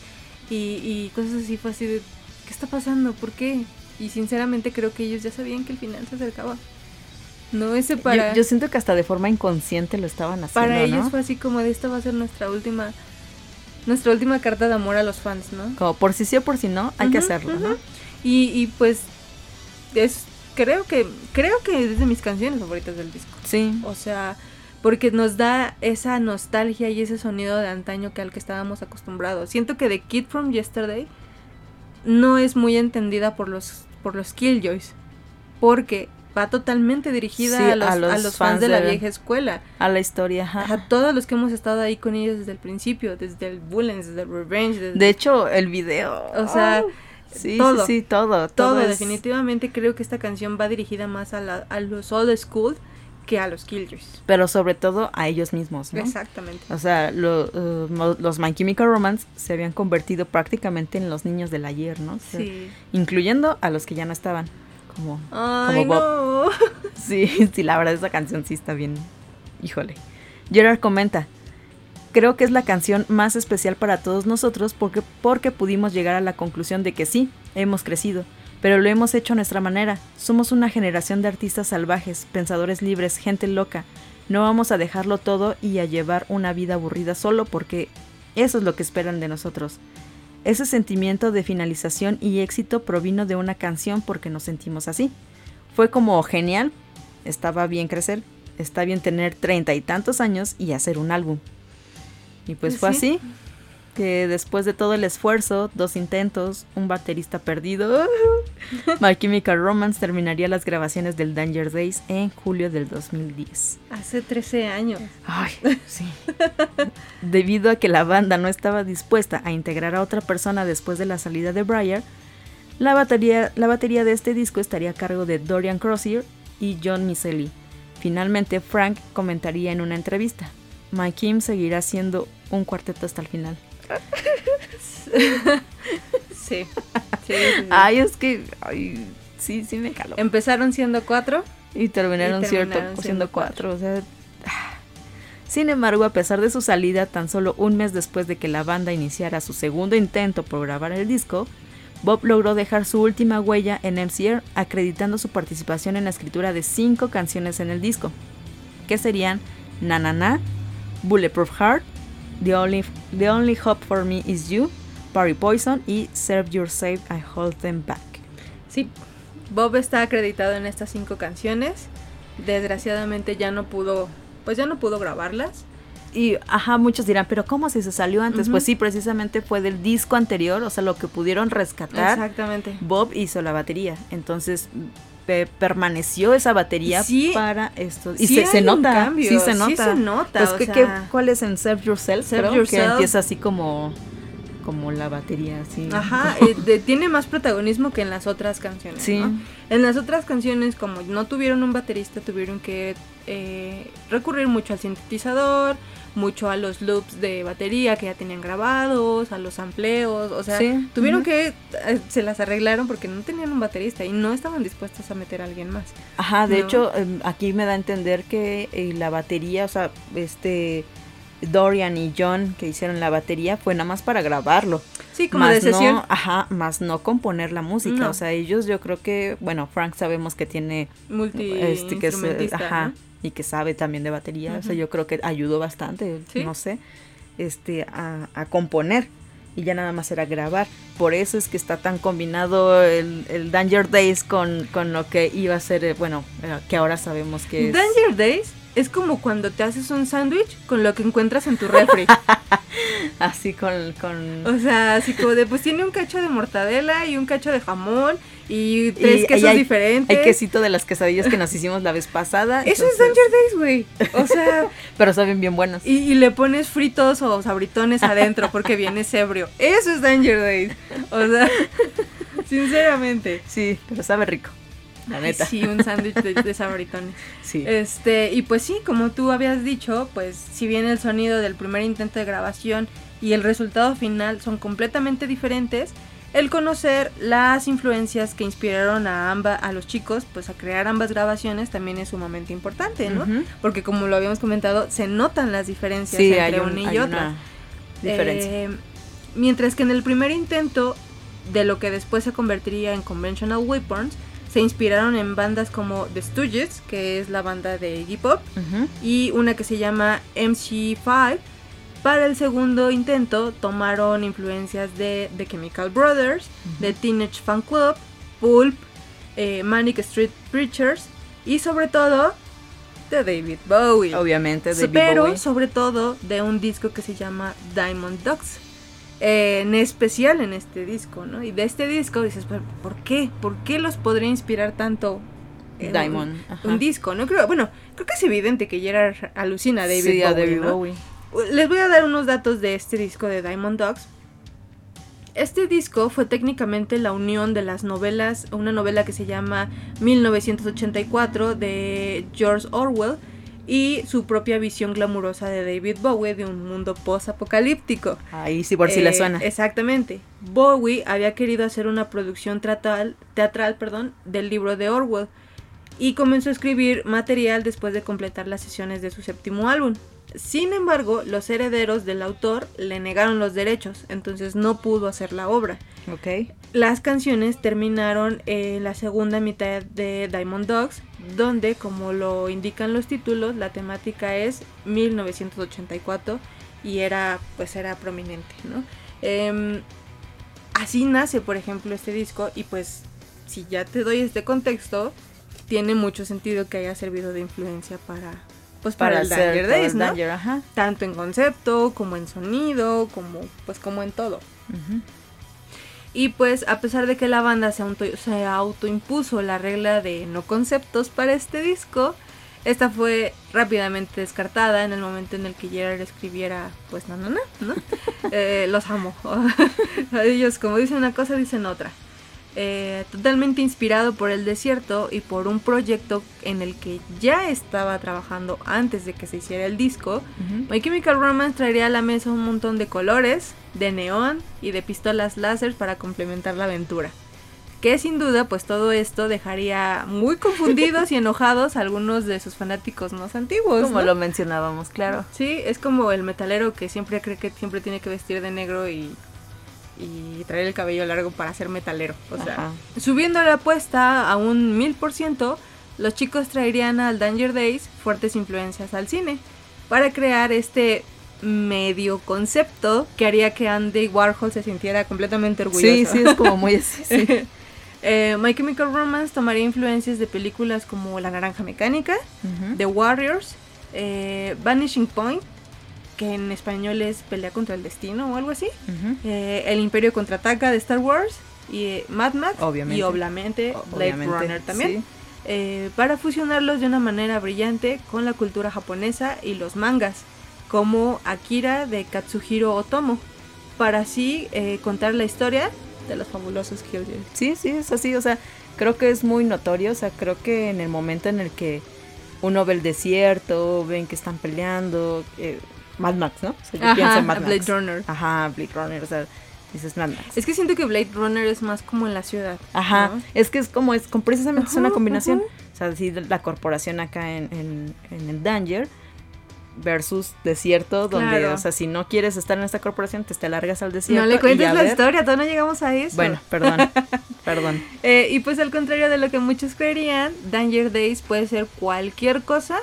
y, y cosas así fue así de, ¿qué está pasando? ¿Por qué? Y sinceramente creo que ellos ya sabían que el final se acercaba. No ese para... yo, siento que hasta de forma inconsciente lo estaban haciendo, para ellos ¿no? fue así como de esta va a ser nuestra última... Nuestra última carta de amor a los fans, ¿no? Como por si sí o por si no, hay que hacerlo. ¿no? Y, y pues es creo que creo que es de mis canciones favoritas del disco. Sí. O sea, porque nos da esa nostalgia y ese sonido de antaño que al que estábamos acostumbrados. Siento que The Kid from Yesterday no es muy entendida por los por los Killjoys, porque va totalmente dirigida Sí, a, los, a a los fans fans de la de- vieja escuela, A la historia, ajá. a todos los que hemos estado ahí con ellos desde el principio, desde el Bullens, desde el Revenge, desde De hecho, el video. O sea, sí, todo. sí, sí, todo. todo, Todo, es- definitivamente creo que esta canción va dirigida más a, la- a los old school que a los Killjoys. Pero sobre todo a ellos mismos, ¿no? Exactamente. O sea, lo- uh, mo- los My Chemical Romance se habían convertido prácticamente en los niños del ayer, ¿no? O sea, Sí. Incluyendo a los que ya no estaban. Como, Ay, como Bob. no. *laughs* Sí, sí, la verdad esa canción sí está bien. Híjole. Gerard comenta, creo que es la canción más especial para todos nosotros porque, porque pudimos llegar a la conclusión de que sí, hemos crecido, pero lo hemos hecho a nuestra manera. Somos una generación de artistas salvajes, pensadores libres, gente loca. No vamos a dejarlo todo y a llevar una vida aburrida solo porque eso es lo que esperan de nosotros. Ese sentimiento de finalización y éxito provino de una canción porque nos sentimos así. Fue como genial, estaba bien crecer, está bien tener treinta y tantos años y hacer un álbum. Y pues Pues fue sí. así, que después de todo el esfuerzo, dos intentos, un baterista perdido, *laughs* My Chemical Romance terminaría las grabaciones del Danger Days en julio del 2010. Hace 13 años. Ay, *laughs* sí. Debido a que la banda no estaba dispuesta a integrar a otra persona después de la salida de Briar, la batería, la batería de este disco estaría a cargo de Dorian Crozier y John Miseli. Finalmente, Frank comentaría en una entrevista: My Kim seguirá siendo un cuarteto hasta el final. *laughs* Sí. Sí, sí. Ay, es que. Ay, sí, sí me caló. Empezaron siendo cuatro. Y terminaron, Y cierto, siendo siendo cuatro. O sea, ah. sin embargo, a pesar de su salida, tan solo un mes después de que la banda iniciara su segundo intento por grabar el disco, Bob logró dejar su última huella en MCR, acreditando su participación en la escritura de cinco canciones en el disco, que serían Na Na Na, Bulletproof Heart, The Only, The Only Hope for Me Is You, Party Poison y Serve Yourself I Hold Them Back. Sí. Bob está acreditado en estas cinco canciones. Desgraciadamente ya no pudo, pues ya no pudo grabarlas. Y, ajá, muchos dirán, pero ¿cómo si se salió antes? Pues sí, precisamente fue del disco anterior, o sea, lo que pudieron rescatar. Exactamente. Bob hizo la batería, entonces pe- permaneció esa batería Sí. para esto. Y Sí se, nota, cambio, sí se sí nota. se nota, Pues, o ¿qué- sea- qué- ¿Cuál es en Serve Yourself? Serve creo, Yourself. Que empieza así como, como la batería, sí. Ajá, *laughs* eh, de- tiene más protagonismo que en las otras canciones. Sí. ¿no? En las otras canciones, como no tuvieron un baterista, tuvieron que eh, recurrir mucho al sintetizador, mucho a los loops de batería que ya tenían grabados, a los amplios, o sea, Sí, tuvieron que, eh, se las arreglaron porque no tenían un baterista y no estaban dispuestos a meter a alguien más. Ajá, de ¿no? hecho, em, aquí me da a entender que eh, la batería, o sea, este Dorian y John que hicieron la batería fue nada más para grabarlo. Sí, como más de sesión. no, ajá, más no componer la música. No. O sea, ellos yo creo que, bueno, Frank sabemos que tiene multi este que es, eh, ajá, ¿no? Y que sabe también de batería. O sea, yo creo que ayudó bastante, Sí. no sé, este, a, a componer. Y ya nada más era grabar. Por eso es que está tan combinado el, el Danger Days con, con lo que iba a ser, eh, bueno, eh, que ahora sabemos que es. Danger Days es como cuando te haces un sándwich con lo que encuentras en tu refri. *laughs* Así con... con o sea, así como de, pues tiene un cacho de mortadela y un cacho de jamón y tres y quesos hay- diferentes. Hay quesito de las quesadillas que nos hicimos la vez pasada. Eso es Danger Days, güey. O sea, *laughs* Pero saben bien buenas. y, y le pones fritos o sabritones adentro porque vienes ebrio. Eso es Danger Days. O sea, *laughs* sinceramente. Sí, pero sabe rico. La Ay, neta. Sí, un sándwich de, de sabritones. *laughs* Sí. Este, y pues sí, como tú habías dicho, pues si bien el sonido del primer intento de grabación y el resultado final son completamente diferentes, el conocer las influencias que inspiraron a ambas a los chicos, pues a crear ambas grabaciones también es sumamente importante, ¿no? Ujú. Porque como lo habíamos comentado, se notan las diferencias Sí, entre un- una y otra. una diferencia. Eh, mientras que en el primer intento de lo que después se convertiría en Conventional Weapons, se inspiraron en bandas como The Stooges, que es la banda de Pop, Ujú. y una que se llama MC5. Para el segundo intento tomaron influencias de The Chemical Brothers, de Teenage Fan Club, Pulp, eh, Manic Street Preachers y sobre todo de David Bowie. Obviamente, David pero Bowie. sobre todo de un disco que se llama Diamond Dogs. Eh, en especial en este disco, ¿no? Y de este disco dices, "¿Pero ¿por qué? ¿Por qué los podría inspirar tanto en Diamond. un, disco? No creo, bueno, creo que es evidente que Gerard alucina a David sí, a David ¿no? Bowie. Les voy a dar unos datos de este disco de Diamond Dogs. Este disco fue técnicamente la unión de las novelas, una novela que se llama 1984 de George Orwell y su propia visión glamurosa de David Bowie de un mundo post-apocalíptico. Ahí sí, por si le Eh, suena. Exactamente. Bowie había querido hacer una producción teatral, teatral perdón, del libro de Orwell y comenzó a escribir material después de completar las sesiones de su séptimo álbum. Sin embargo, los herederos del autor le negaron los derechos, entonces no pudo hacer la obra. Ok. Las canciones terminaron en la segunda mitad de Diamond Dogs, donde, como lo indican los títulos, la temática es 1984 y era, pues, era prominente, ¿no? Em, así nace, por ejemplo, este disco y pues, si ya te doy este contexto, tiene mucho sentido que haya servido de influencia para, pues, para, el Danger Days, ¿no? Danger, ajá. Tanto en concepto, como en sonido, como, pues, como en todo. Y pues a pesar de que la banda se, auto, se autoimpuso la regla de no conceptos para este disco, esta fue rápidamente descartada en el momento en el que Gerard escribiera pues no, no, no, ¿no? Eh, los amo. *laughs* Ellos como dicen una cosa dicen otra. Eh, totalmente inspirado por el desierto y por un proyecto en el que ya estaba trabajando antes de que se hiciera el disco. My Chemical Romance traería a la mesa un montón de colores, de neón y de pistolas láser para complementar la aventura. Que sin duda, pues todo esto dejaría muy *laughs* confundidos y enojados a algunos de sus fanáticos más antiguos. Como ¿no? lo mencionábamos, claro. Sí, es como el metalero que siempre cree que siempre tiene que vestir de negro y, y traer el cabello largo para ser metalero. O sea, Ajá. Subiendo la apuesta a un mil por ciento, los chicos traerían al Danger Days fuertes influencias al cine para crear este medio concepto que haría que Andy Warhol se sintiera completamente orgulloso. Sí, sí, es como muy así. Sí. *laughs* Eh, My Chemical Romance tomaría influencias de películas como La Naranja Mecánica. The Warriors, eh, Vanishing Point, que en español es Pelea contra el Destino o algo así, eh, El Imperio Contraataca de Star Wars y eh, Mad Max Obviamente. y obviamente O- Blade obviamente, Runner también. sí. eh, para fusionarlos de una manera brillante con la cultura japonesa y los mangas, como Akira de Katsuhiro Otomo. para así contar la historia de los fabulosos Killjoys. Sí, sí, es así, o sea, creo que es muy notorio, o sea, creo que en el momento en el que uno ve el desierto, ven que están peleando, eh, Mad Max, ¿no? O sea, yo Ajá, pienso en Mad Blade Max. Runner. Ajá, Blade Runner, o sea, dices Mad Max. Es que siento que Blade Runner es más como en la ciudad. Ajá, ¿no? es que es como, es como precisamente es una combinación. ajá. O sea, sí, la corporación acá en, en, en el Danger versus desierto, donde, Claro. o sea, si no quieres estar en esta corporación, te, te largas al desierto. No le cuentes la ver- historia, todavía no llegamos a eso. Bueno, perdón, *laughs* perdón. Eh, y pues al contrario de lo que muchos creerían, Danger Days puede ser cualquier cosa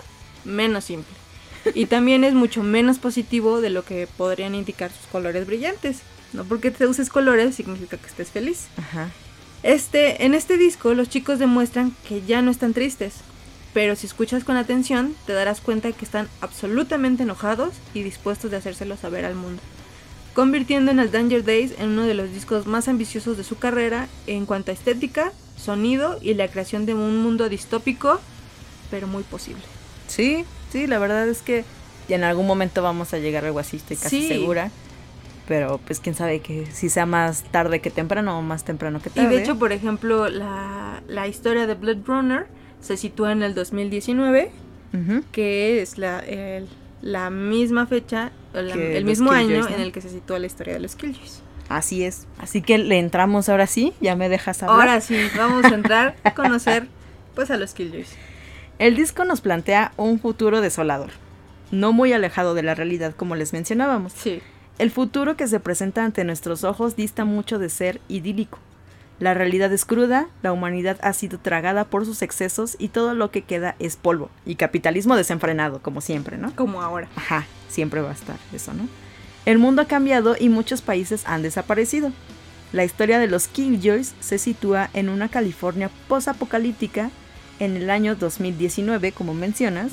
menos simple. Y también es mucho menos positivo de lo que podrían indicar sus colores brillantes. No porque te uses colores significa que estés feliz. Ajá. Este, en este disco los chicos demuestran que ya no están tristes, pero si escuchas con atención te darás cuenta que están absolutamente enojados y dispuestos de hacérselo saber al mundo, convirtiendo en el Danger Days en uno de los discos más ambiciosos de su carrera en cuanto a estética, sonido y la creación de un mundo distópico, pero muy posible. Sí, sí, la verdad es que en algún momento vamos a llegar a algo así, estoy casi Sí. segura. Pero pues quién sabe que si sea más tarde que temprano o más temprano que Y tarde. de hecho, por ejemplo, la, la historia de Blood Runner se sitúa en el 2019 Ujú. que es la, el- la misma fecha, la- el mismo año en el que se sitúa la historia de los Killjoys. Así es. Así que le entramos ahora sí, ya me dejas hablar. Ahora sí, vamos a entrar a conocer *laughs* pues a los Killjoys. El disco nos plantea un futuro desolador, no muy alejado de la realidad como les mencionábamos. Sí. El futuro que se presenta ante nuestros ojos dista mucho de ser idílico. La realidad es cruda, la humanidad ha sido tragada por sus excesos y todo lo que queda es polvo. Y capitalismo desenfrenado, como siempre, ¿no? Como ahora. Ajá, siempre va a estar eso, ¿no? El mundo ha cambiado y muchos países han desaparecido. La historia de los Killjoys se sitúa en una California posapocalíptica en el año 2019, como mencionas,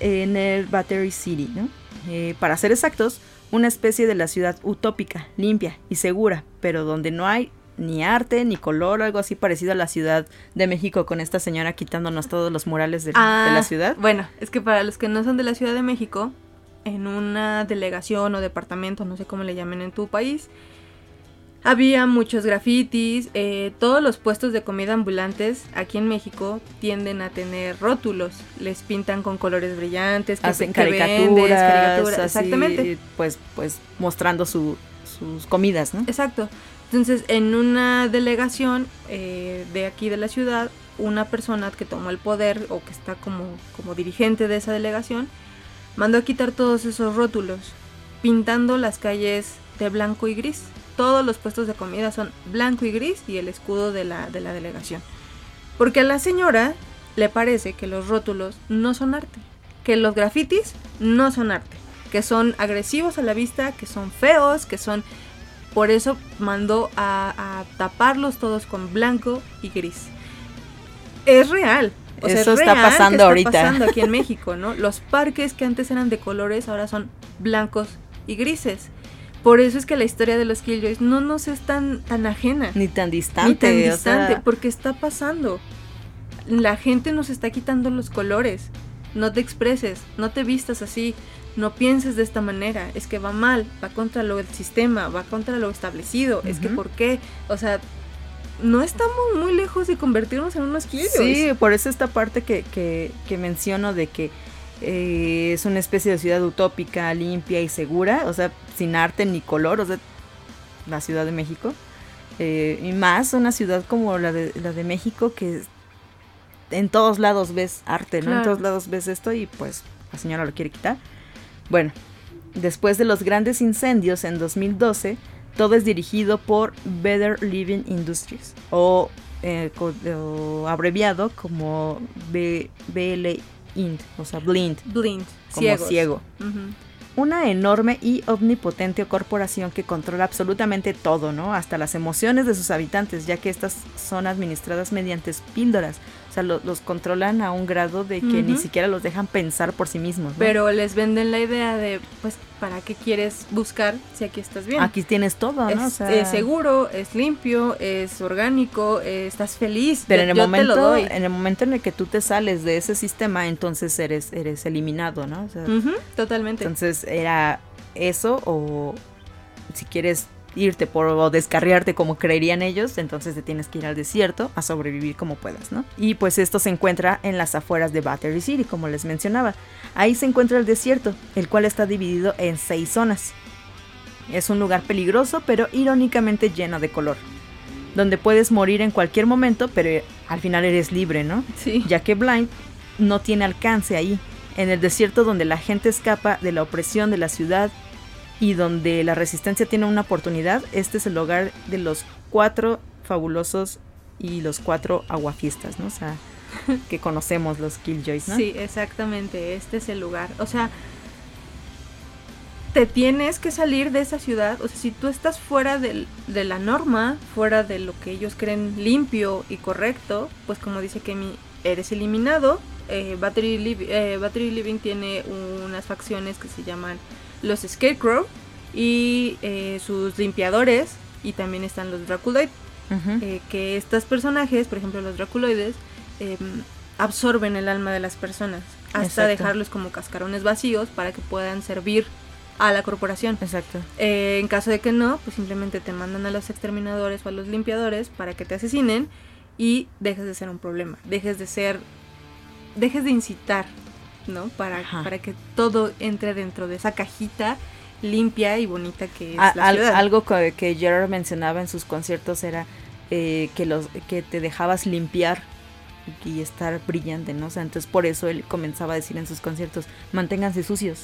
en el Battery City, ¿no? Eh, para ser exactos, una especie de la ciudad utópica, limpia y segura, pero donde no hay ni arte ni color, algo así parecido a la Ciudad de México con esta señora quitándonos todos los murales de, de Ah, la ciudad. Bueno, es que para los que no son de la Ciudad de México, en una delegación o departamento, no sé cómo le llamen en tu país, había muchos grafitis, eh, todos los puestos de comida ambulantes aquí en México tienden a tener rótulos, les pintan con colores brillantes, que, hacen que caricaturas, vendes, caricaturas, así, exactamente. pues, pues mostrando su- sus comidas, ¿no? Exacto. Entonces, en una delegación eh, de aquí de la ciudad, una persona que tomó el poder o que está como, como dirigente de esa delegación, mandó a quitar todos esos rótulos, pintando las calles de blanco y gris. Todos los puestos de comida son blanco y gris y el escudo de la, de la delegación. Porque a la señora le parece que los rótulos no son arte, que los grafitis no son arte, que son agresivos a la vista, que son feos, que son... Por eso mandó a, a taparlos todos con blanco y gris. Es real. O sea, Eso es está real pasando está ahorita. pasando aquí en *laughs* México, ¿no? Los parques que antes eran de colores ahora son blancos y grises. Por eso es que la historia de los Killjoys no nos es tan, tan ajena. Ni tan distante. Ni tan o distante, sea, porque está pasando. La gente nos está quitando los colores. No te expreses, no te vistas así, no pienses de esta manera. Es que va mal, va contra lo del sistema, va contra lo establecido. Es que. ¿por qué? O sea, no estamos muy lejos de convertirnos en unos Killjoys. Sí, por eso esta parte que, que, que menciono de que eh, es una especie de ciudad utópica, limpia y segura, o sea, sin arte ni color, o sea, la Ciudad de México. Eh, y más una ciudad como la de, la de México que en todos lados ves arte, ¿no? En todos lados ves esto y pues la señora lo quiere quitar. Bueno, después de los grandes incendios en 2012, todo es dirigido por Better Living Industries o, eh, o abreviado como B- BL o sea, Blind, Blind, como ciegos. ciego. Una enorme y omnipotente corporación que controla absolutamente todo, ¿no? Hasta las emociones de sus habitantes, ya que estas son administradas mediante píldoras. O sea, lo- los controlan a un grado de que ni siquiera los dejan pensar por sí mismos. ¿no? Pero les venden la idea de, pues, ¿para qué quieres buscar si aquí estás bien? Aquí tienes todo, es, ¿no? O sea, es seguro, es limpio, es orgánico, eh, estás feliz. Pero yo- en el yo te momento, lo doy. en el momento en el que tú te sales de ese sistema, entonces eres, eres eliminado, ¿no? O sea, totalmente. entonces era eso o si quieres irte por o descarriarte como creerían ellos, entonces te tienes que ir al desierto a sobrevivir como puedas, ¿no? Y pues esto se encuentra en las afueras de Battery City, como les mencionaba. Ahí se encuentra el desierto, el cual está dividido en seis zonas. Es un lugar peligroso, pero irónicamente lleno de color. Donde puedes morir en cualquier momento, pero al final eres libre, ¿no? Sí. Ya que Blind no tiene alcance ahí. En el desierto donde la gente escapa de la opresión de la ciudad y donde la resistencia tiene una oportunidad, este es el hogar de los cuatro fabulosos y los cuatro aguafiestas, ¿no? O sea, *laughs* que conocemos los Killjoys, ¿no? Sí, exactamente, este es el lugar. O sea, te tienes que salir de esa ciudad. O sea, si tú estás fuera del- de la norma, fuera de lo que ellos creen limpio y correcto, pues como dice Kemi, eres eliminado. Eh, Battery, Liv- eh, Battery Living tiene unas facciones que se llaman los Scarecrow y eh, sus limpiadores. Y también están los Draculite Ujú. eh, que estos personajes, por ejemplo los draculoides, eh, absorben el alma de las personas hasta Exacto. dejarlos como cascarones vacíos para que puedan servir a la corporación. Exacto. Eh, en caso de que no, pues simplemente te mandan a los exterminadores o a los limpiadores para que te asesinen y dejes de ser un problema, dejes de ser, dejes de incitar, ¿no? Para, Ajá. para que todo entre dentro de esa cajita limpia y bonita que es A- la al- algo que, que Gerard mencionaba en sus conciertos era eh, que los que te dejabas limpiar y, y estar brillante, ¿no? O sea, entonces por eso él comenzaba a decir en sus conciertos, manténganse sucios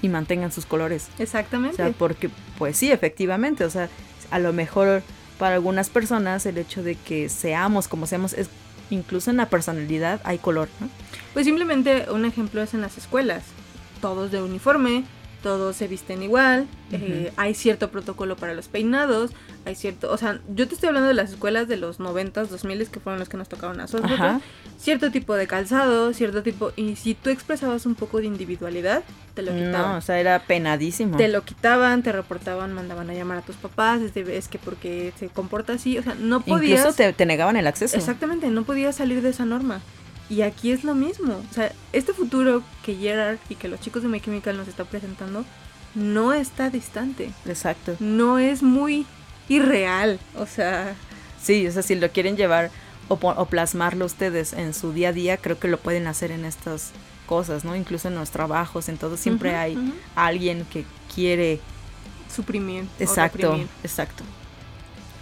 y mantengan sus colores. O Exactamente. sea, porque, pues sí, efectivamente, o sea, a lo mejor para algunas personas el hecho de que seamos como seamos es incluso en la personalidad hay color, ¿no? Pues simplemente un ejemplo es en las escuelas. Todos de uniforme, todos se visten igual, eh, hay cierto protocolo para los peinados, hay cierto, o sea, yo te estoy hablando de las escuelas de los 90s, 2000 que fueron los que nos tocaron a nosotros, Ajá. cierto tipo de calzado, cierto tipo, y si tú expresabas un poco de individualidad, te lo quitaban. No, o sea, era penadísimo. Te lo quitaban, te reportaban, mandaban a llamar a tus papás, es, de- es que porque se comporta así, o sea, no podías... Incluso te, te negaban el acceso. Exactamente, no podía salir de esa norma. Y aquí es lo mismo. O sea, este futuro que Gerard y que los chicos de My Chemical nos están presentando no está distante. Exacto. No es muy irreal. O sea, Sí, o sea, si lo quieren llevar o, o plasmarlo ustedes en su día a día, creo que lo pueden hacer en estas cosas, ¿no? Incluso en los trabajos, en todo, siempre hay alguien que quiere... suprimir. Exacto, exacto.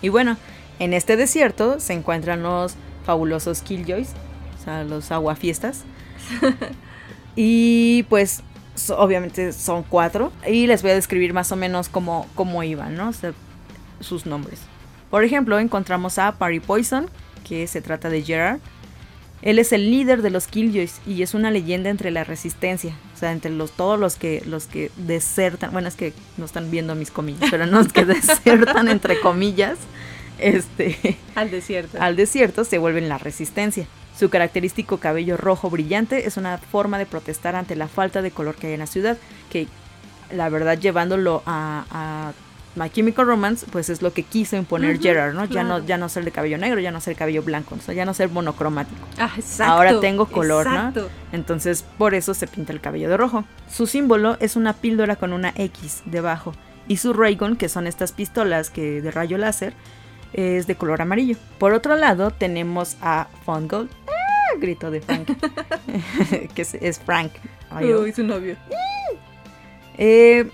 Y bueno, en este desierto se encuentran los fabulosos Killjoys, o sea, los aguafiestas. y pues obviamente son cuatro. Y les voy a describir más o menos cómo, cómo iban, ¿no? O sea, sus nombres. Por ejemplo, encontramos a Parry Poison, que se trata de Gerard. Él es el líder de los Killjoys y es una leyenda entre la resistencia. O sea, entre los, todos los que, los que desertan. Bueno, es que no están viendo mis comillas, pero no es que *laughs* desertan entre comillas. Este Al desierto. al desierto se vuelven la resistencia. Su característico cabello rojo brillante es una forma de protestar ante la falta de color que hay en la ciudad, que la verdad llevándolo a, a My Chemical Romance, pues es lo que quiso imponer Gerard, ¿no? Ya no ya no ser de cabello negro, ya no ser cabello blanco, o sea, ya no ser monocromático. Ah, exacto. Ahora tengo color, ¿no? exacto. Entonces, por eso se pinta el cabello de rojo. Su símbolo es una píldora con una X debajo. Y su Raygun, que son estas pistolas que de rayo láser, es de color amarillo. Por otro lado, tenemos a Fungold. Grito de Frank. *laughs* que es, es Frank. Ay, oh. Uy, su novio. Eh,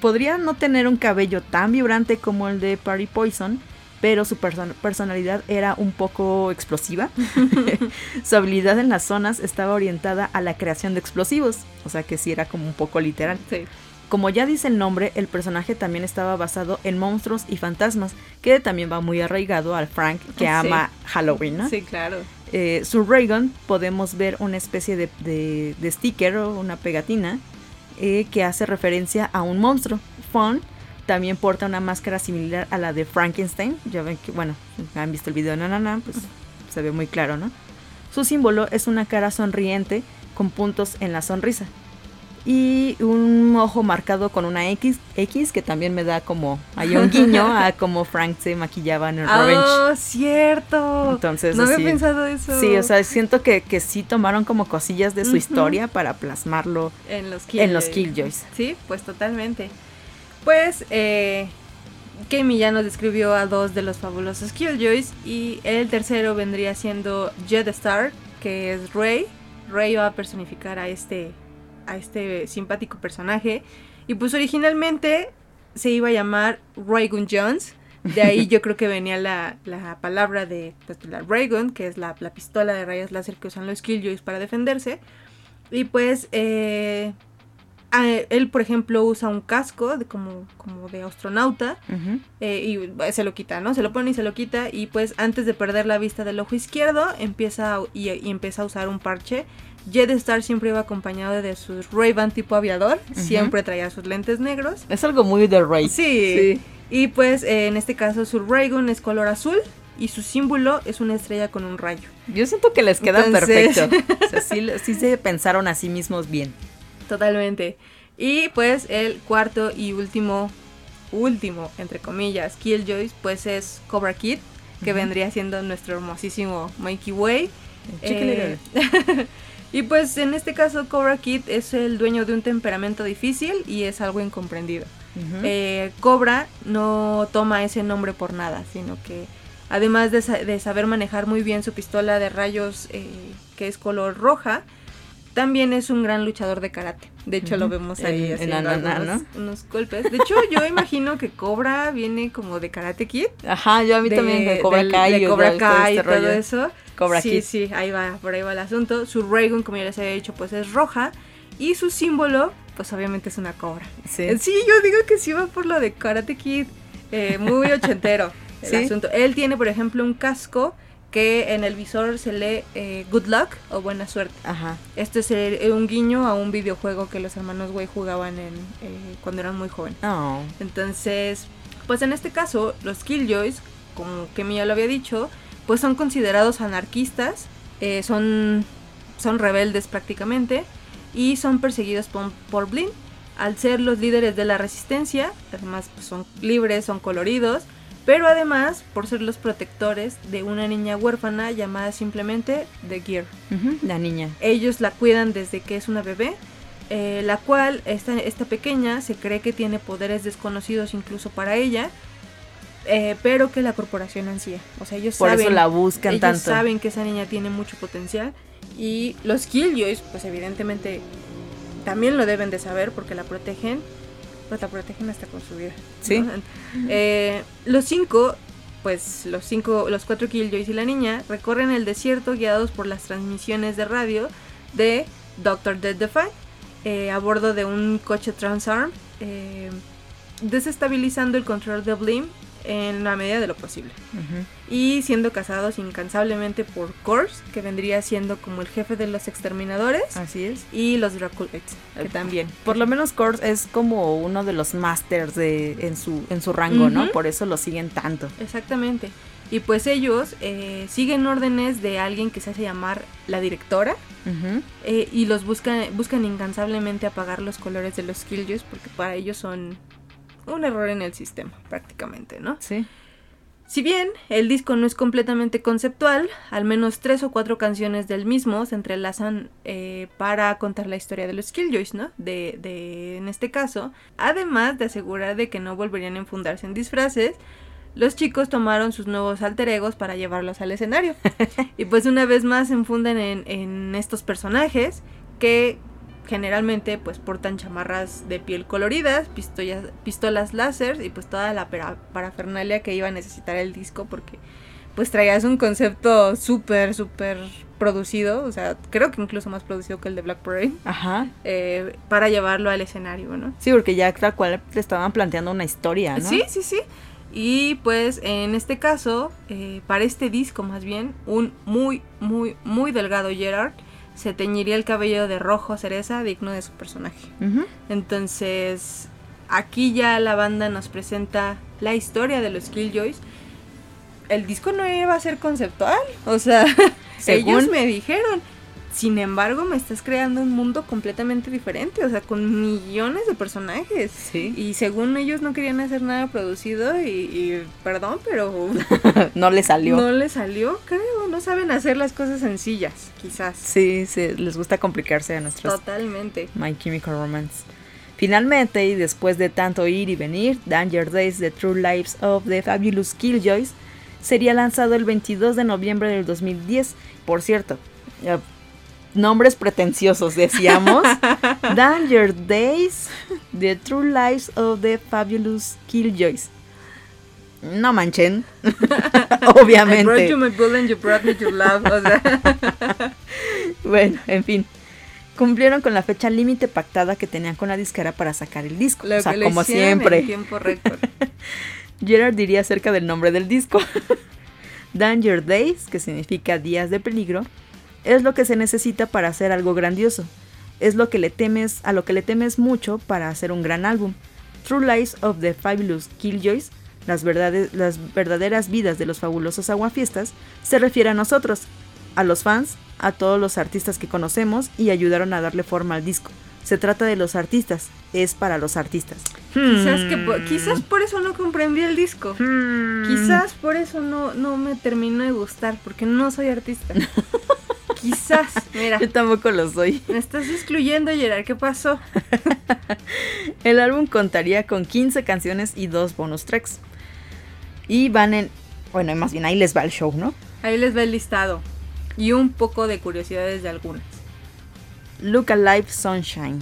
podría no tener un cabello tan vibrante como el de Parry Poison, pero su person- personalidad era un poco explosiva. *laughs* *laughs* su habilidad en las zonas estaba orientada a la creación de explosivos, o sea que sí era como un poco literal. Sí. Como ya dice el nombre, el personaje también estaba basado en monstruos y fantasmas, que también va muy arraigado al Frank que Sí. ama Halloween, ¿no? Sí, claro. Eh, su Raygun podemos ver una especie de, de- de sticker o una pegatina eh, que hace referencia a un monstruo. Fawn también porta una máscara similar a la de Frankenstein. Ya ven que, bueno, han visto el video de Nanana, pues se ve muy claro, ¿no? Su símbolo es una cara sonriente con puntos en la sonrisa. Y un ojo marcado con una X, X que también me da como, hay un guiño a *laughs* como Frank se maquillaba en el Revenge. ¡Oh, cierto! Entonces, no había así- pensado eso. Sí, o sea, siento que, que sí tomaron como cosillas de su historia para plasmarlo En los en los Killjoys. Sí, pues totalmente. Pues, eh, ya nos describió a dos de los fabulosos Killjoys y el tercero vendría siendo Star, que es Rey. Rey va a personificar a este, a este simpático personaje. Y pues originalmente se iba a llamar Raygun Jones. De ahí *laughs* yo creo que venía la, la palabra de pues, la Raygun, que es la, la, pistola de rayos láser que usan los Killjoys para defenderse. Y pues eh, él, por ejemplo, usa un casco de como, como de astronauta eh, y se lo quita, ¿no? Se lo pone y se lo quita y pues antes de perder la vista del ojo izquierdo empieza y, empieza a usar un parche. Star siempre iba acompañado de sus Ray-Ban tipo aviador, siempre traía sus lentes negros. Es algo muy de Ray. Sí. Y pues eh, en este caso su Raygun es color azul y su símbolo es una estrella con un rayo. Yo siento que les queda perfecto. *laughs* o sea, sí, sí se pensaron a sí mismos bien. Totalmente. Y pues el cuarto y último, último, entre comillas, Killjoys, pues es Cobra Kid, que vendría siendo nuestro hermosísimo Mikey Way. Eh, *laughs* y pues en este caso Cobra Kid es el dueño de un temperamento difícil y es algo incomprendido. Eh, Cobra no toma ese nombre por nada, sino que además de, saber manejar muy bien su pistola de rayos eh, que es color roja, también es un gran luchador de karate. De hecho, lo vemos ahí en, haciendo unos golpes. De hecho, yo imagino que Cobra viene como de Karate Kid. Ajá, yo a mí también de Cobra Kai. De Cobra Kai y este todo eso. Cobra sí, Kid. Sí, ahí va, por ahí va el asunto. Su Raygun, como ya les había dicho, pues es roja. Y su símbolo, pues obviamente es una cobra. Sí. Sí, yo digo que sí va por lo de Karate Kid. Eh, muy ochentero *laughs* el asunto. Él tiene, por ejemplo, un casco que en el visor se lee eh, Good Luck o Buena Suerte. Ajá. Este es eh, un guiño a un videojuego que los hermanos Way jugaban en, eh, cuando eran muy jóvenes. Oh. Entonces, pues en este caso, los Killjoys, como que ya lo había dicho, pues son considerados anarquistas, son, son rebeldes prácticamente y son perseguidos por, por Blin. Al ser los líderes de la resistencia, además pues, son libres, son coloridos, pero además por ser los protectores de una niña huérfana llamada simplemente The Gear. la niña. Ellos la cuidan desde que es una bebé, eh, la cual esta, esta pequeña se cree que tiene poderes desconocidos incluso para ella. Eh, pero que la corporación ansía. O sea, ellos Por eso la buscan ellos tanto. saben que esa niña tiene mucho potencial. Y los Killjoys, pues evidentemente también lo deben de saber porque la protegen pues la protegen hasta con su vida. Sí. Eh, los cinco, pues los cinco, los cuatro Killjoys y la niña recorren el desierto guiados por las transmisiones de radio de Doctor Dead Defy eh, a bordo de un coche Transarm, eh, desestabilizando el control de Blim en la medida de lo posible. Y siendo cazados incansablemente por Kors, que vendría siendo como el jefe de los exterminadores. Así es. Y los Draculates, que también. Por lo menos Kors es como uno de los masters de, en, su, en su rango, ¿no? Por eso lo siguen tanto. Exactamente. Y pues ellos eh, siguen órdenes de alguien que se hace llamar la directora. Eh, y los buscan, buscan incansablemente apagar los colores de los Killjoys porque para ellos son un error en el sistema, prácticamente, ¿no? Sí. Si bien el disco no es completamente conceptual, al menos tres o cuatro canciones del mismo se entrelazan eh, para contar la historia de los Killjoys, ¿no? De, de, en este caso, además de asegurar de que no volverían a enfundarse en disfraces, los chicos tomaron sus nuevos alter egos para llevarlos al escenario. *laughs* y pues una vez más se enfunden en, en estos personajes que generalmente pues portan chamarras de piel coloridas, pistolas, pistolas láser y pues toda la parafernalia que iba a necesitar el disco porque pues traías un concepto súper, súper producido, o sea, creo que incluso más producido que el de Black Parade, Ajá. Eh, para llevarlo al escenario, ¿no? Sí, porque ya tal cual te estaban planteando una historia, ¿no? Sí, sí, sí. Y pues en este caso, eh, para este disco más bien, un muy, muy, muy delgado Gerard se teñiría el cabello de rojo cereza, digno de su personaje. Entonces, aquí ya la banda nos presenta la historia de los Killjoys. El disco no iba a ser conceptual, o sea, *laughs* ellos me dijeron, sin embargo, me estás creando un mundo completamente diferente, o sea, con millones de personajes. Sí. Y según ellos no querían hacer nada producido y, perdón, pero... *laughs* no le salió. No le salió, creo. No saben hacer las cosas sencillas, quizás. Sí, sí, les gusta complicarse a nuestros... Totalmente. My Chemical Romance. Finalmente, y después de tanto ir y venir, Danger Days The True Lives of the Fabulous Killjoys sería lanzado el 22 de noviembre del 2010. Por cierto, nombres pretenciosos, decíamos. *laughs* Danger Days The True Lives of the Fabulous Killjoys. No manchen. Obviamente. bueno, en fin cumplieron con la fecha límite pactada que tenían con la disquera para sacar el disco. o sea, como siempre. tiempo récord. *laughs* Gerard diría acerca del nombre del disco. *laughs* Danger Days, que significa días de peligro, es lo que se necesita para hacer algo grandioso. Es lo que le temes, a lo que le temes mucho para hacer un gran álbum. True Lies of the Fabulous Killjoys, las, las verdaderas vidas de los fabulosos aguafiestas, se refiere a nosotros, a los fans, a todos los artistas que conocemos y ayudaron a darle forma al disco. Se trata de los artistas, es para los artistas. Quizás, que por, quizás por eso no comprendí el disco. Hmm. Quizás por eso no, no me terminó de gustar, porque no soy artista. *laughs* quizás, mira. Yo tampoco lo soy. Me estás excluyendo, Gerard, ¿qué pasó? *laughs* el álbum contaría con 15 canciones y dos bonus tracks. Y van en... Bueno, más bien ahí les va el show, ¿no? Ahí les va el listado y un poco de curiosidades de algunas. Look Alive Sunshine.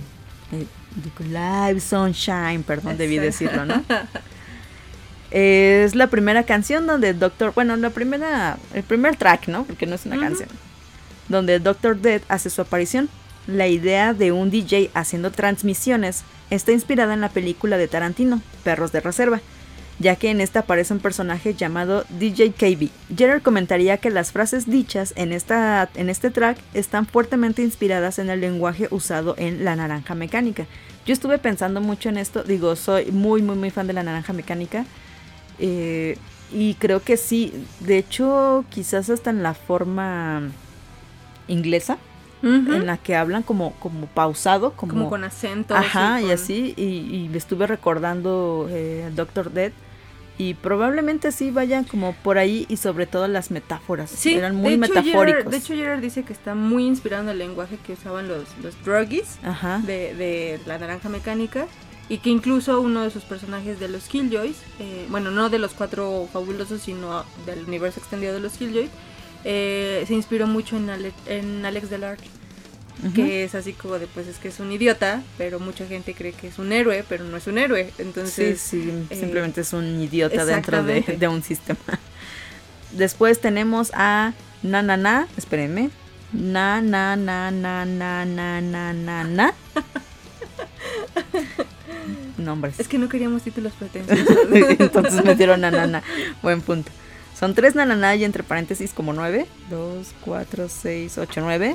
Eh, Look Alive Sunshine, perdón, debí decirlo, ¿no? *laughs* es la primera canción donde Doctor, bueno, la primera, el primer track, ¿no? Porque no es una canción. Donde Doctor Dead hace su aparición. La idea de un DJ haciendo transmisiones está inspirada en la película de Tarantino, Perros de Reserva ya que en esta aparece un personaje llamado DJ KB. Gerard comentaría que las frases dichas en, esta, en este track están fuertemente inspiradas en el lenguaje usado en La Naranja Mecánica. Yo estuve pensando mucho en esto, digo, soy muy, muy, muy fan de La Naranja Mecánica. Eh, y creo que sí, de hecho, quizás hasta en la forma inglesa, en la que hablan como, como pausado, como, con acento. Ajá, y, así, y, y, me estuve recordando eh, Doctor Dead. Y probablemente sí vayan como por ahí y sobre todo las metáforas. Sí, eran muy metafóricos. de hecho, Gerard dice que está muy inspirado en el lenguaje que usaban los, los druggies de, de la naranja mecánica y que incluso uno de sus personajes de los Killjoys, eh, bueno, no de los cuatro fabulosos, sino del universo extendido de los Killjoys, eh, se inspiró mucho en, en Alex Delarge que es así como de pues es que es un idiota, pero mucha gente cree que es un héroe, pero no es un héroe. Entonces, sí, sí, eh, simplemente es un idiota dentro de, de, un sistema. Después tenemos a Na Na Na, espérenme. Na Na Na Na Na Na Na Na Na. *laughs* Nombres. Es que no queríamos títulos pretensiosos. *laughs* Entonces metieron a Na Buen punto. Son tres Na y entre paréntesis como nueve. Dos, cuatro, seis, ocho, nueve.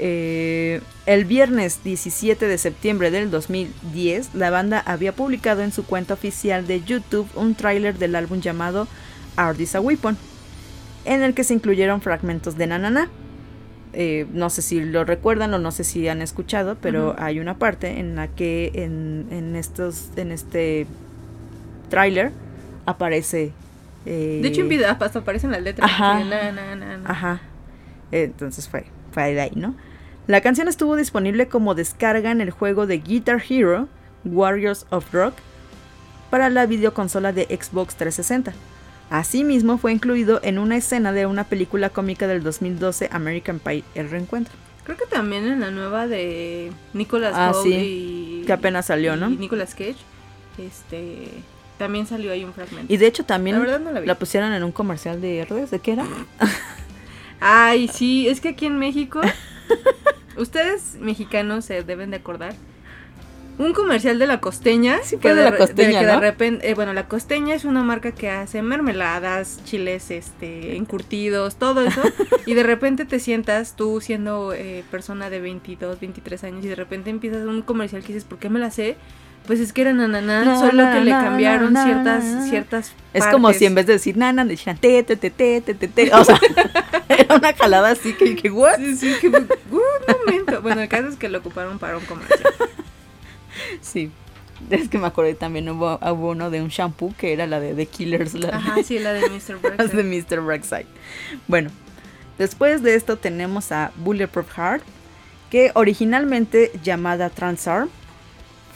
Eh, el viernes 17 de septiembre del 2010, la banda había publicado en su cuenta oficial de YouTube un tráiler del álbum llamado Art is a Weapon, en el que se incluyeron fragmentos de Nanana. Eh, no sé si lo recuerdan o no sé si han escuchado, pero hay una parte en la que en, estos, en este tráiler aparece... Eh, de hecho en video hasta aparecen las letras. Ajá. Ajá. Entonces fue, fue de ahí, ¿no? La canción estuvo disponible como descarga en el juego de Guitar Hero Warriors of Rock para la videoconsola de Xbox 360. Asimismo fue incluido en una escena de una película cómica del 2012 American Pie El Reencuentro. Creo que también en la nueva de Nicolas ah, sí, que apenas salió, ¿no? Nicolas Cage. Este también salió ahí un fragmento. Y de hecho también la, pusieron en un comercial de redes, ¿de qué era? Ay, sí, es que aquí en México *laughs* Ustedes mexicanos se deben de acordar. Un comercial de la costeña. Sí, de, la costeña. de repente, eh, bueno, la costeña es una marca que hace mermeladas, chiles, este, encurtidos, todo eso. y de repente te sientas tú siendo eh, persona de 22, 23 años y de repente empiezas un comercial que dices, ¿por qué me la sé? Pues es que era nananá, solo que le cambiaron ciertas ciertas Es como si en vez de decir nana, decían te, te, te, te, te, te, O sea, *laughs* era una jalada así que, que ¿what? Sí, sí, que, un momento. Bueno, el caso es que lo ocuparon para un comercial. *laughs* Sí. Es que me acordé también hubo, hubo uno de un shampoo que era la de The Killers. La Ajá, sí, la de Mr. Brexite. *laughs* de Mr. Bueno, después de esto tenemos a Bulletproof Heart, que originalmente llamada Transarm,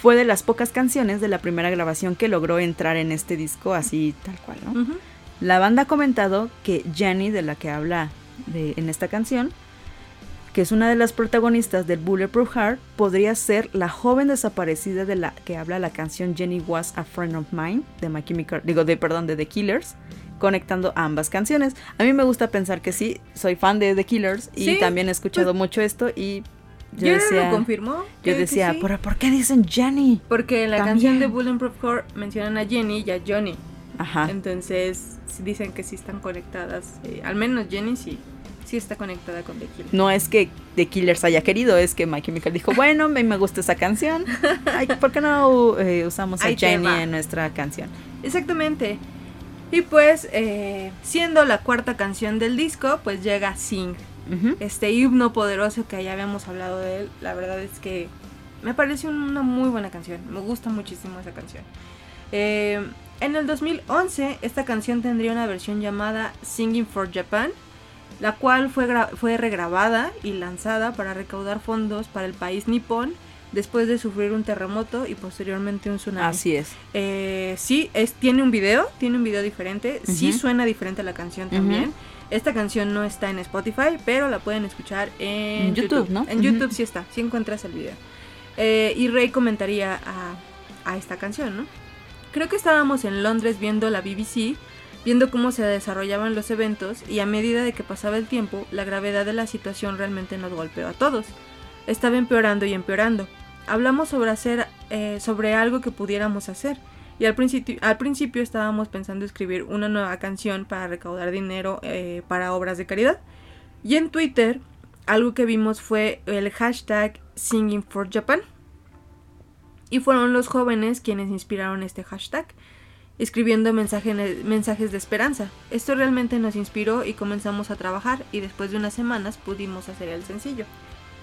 fue de las pocas canciones de la primera grabación que logró entrar en este disco así tal cual, ¿no? La banda ha comentado que Jenny, de la que habla de- en esta canción, que es una de las protagonistas del Bulletproof Heart, podría ser la joven desaparecida de la que habla la canción Jenny Was a Friend of Mine de My Chemical, digo, de perdón, de The Killers, conectando ambas canciones. A mí me gusta pensar que sí, soy fan de The Killers y Sí, también he escuchado mucho esto y yo ¿Ya decía, lo confirmó? yo decía, sí? ¿pero por qué dicen Jenny? Porque en la También. canción de Bulletproof Heart mencionan a Jenny y a Johnny. Ajá. Entonces dicen que sí están conectadas. eh, al menos Jenny sí, sí está conectada con The Killers. No es que The Killers haya querido, es que My Chemical dijo, bueno, me, me gusta esa canción. Ay, ¿Por qué no eh, usamos a Ahí Jenny en nuestra canción? Exactamente. Y pues, eh, siendo la cuarta canción del disco, pues llega Sing. Este himno poderoso que ya habíamos hablado de él. La verdad es que me parece una muy buena canción. Me gusta muchísimo esa canción. Eh, en el 2011, esta canción tendría una versión llamada Singing for Japan, la cual fue, fue regrabada y lanzada para recaudar fondos para el país nipón después de sufrir un terremoto y posteriormente un tsunami. Así es. Eh, sí, es, tiene un video, tiene un video diferente. Sí Ujú. suena diferente la canción también. Esta canción no está en Spotify, pero la pueden escuchar en, En YouTube, ¿no? En. YouTube sí está, sí encuentras el video. Eh, y Rey comentaría a, a esta canción, ¿no? Creo que estábamos en Londres viendo la BBC, viendo cómo se desarrollaban los eventos y a medida de que pasaba el tiempo, la gravedad de la situación realmente nos golpeó a todos. Estaba empeorando y empeorando. Hablamos sobre hacer, eh, sobre algo que pudiéramos hacer. Y al principio, al principio estábamos pensando escribir una nueva canción para recaudar dinero eh, para obras de caridad. Y en Twitter, algo que vimos fue el hashtag Singing for Japan. Y fueron los jóvenes quienes inspiraron este hashtag, escribiendo mensaje- mensajes de esperanza. Esto realmente nos inspiró y comenzamos a trabajar y después de unas semanas pudimos hacer el sencillo.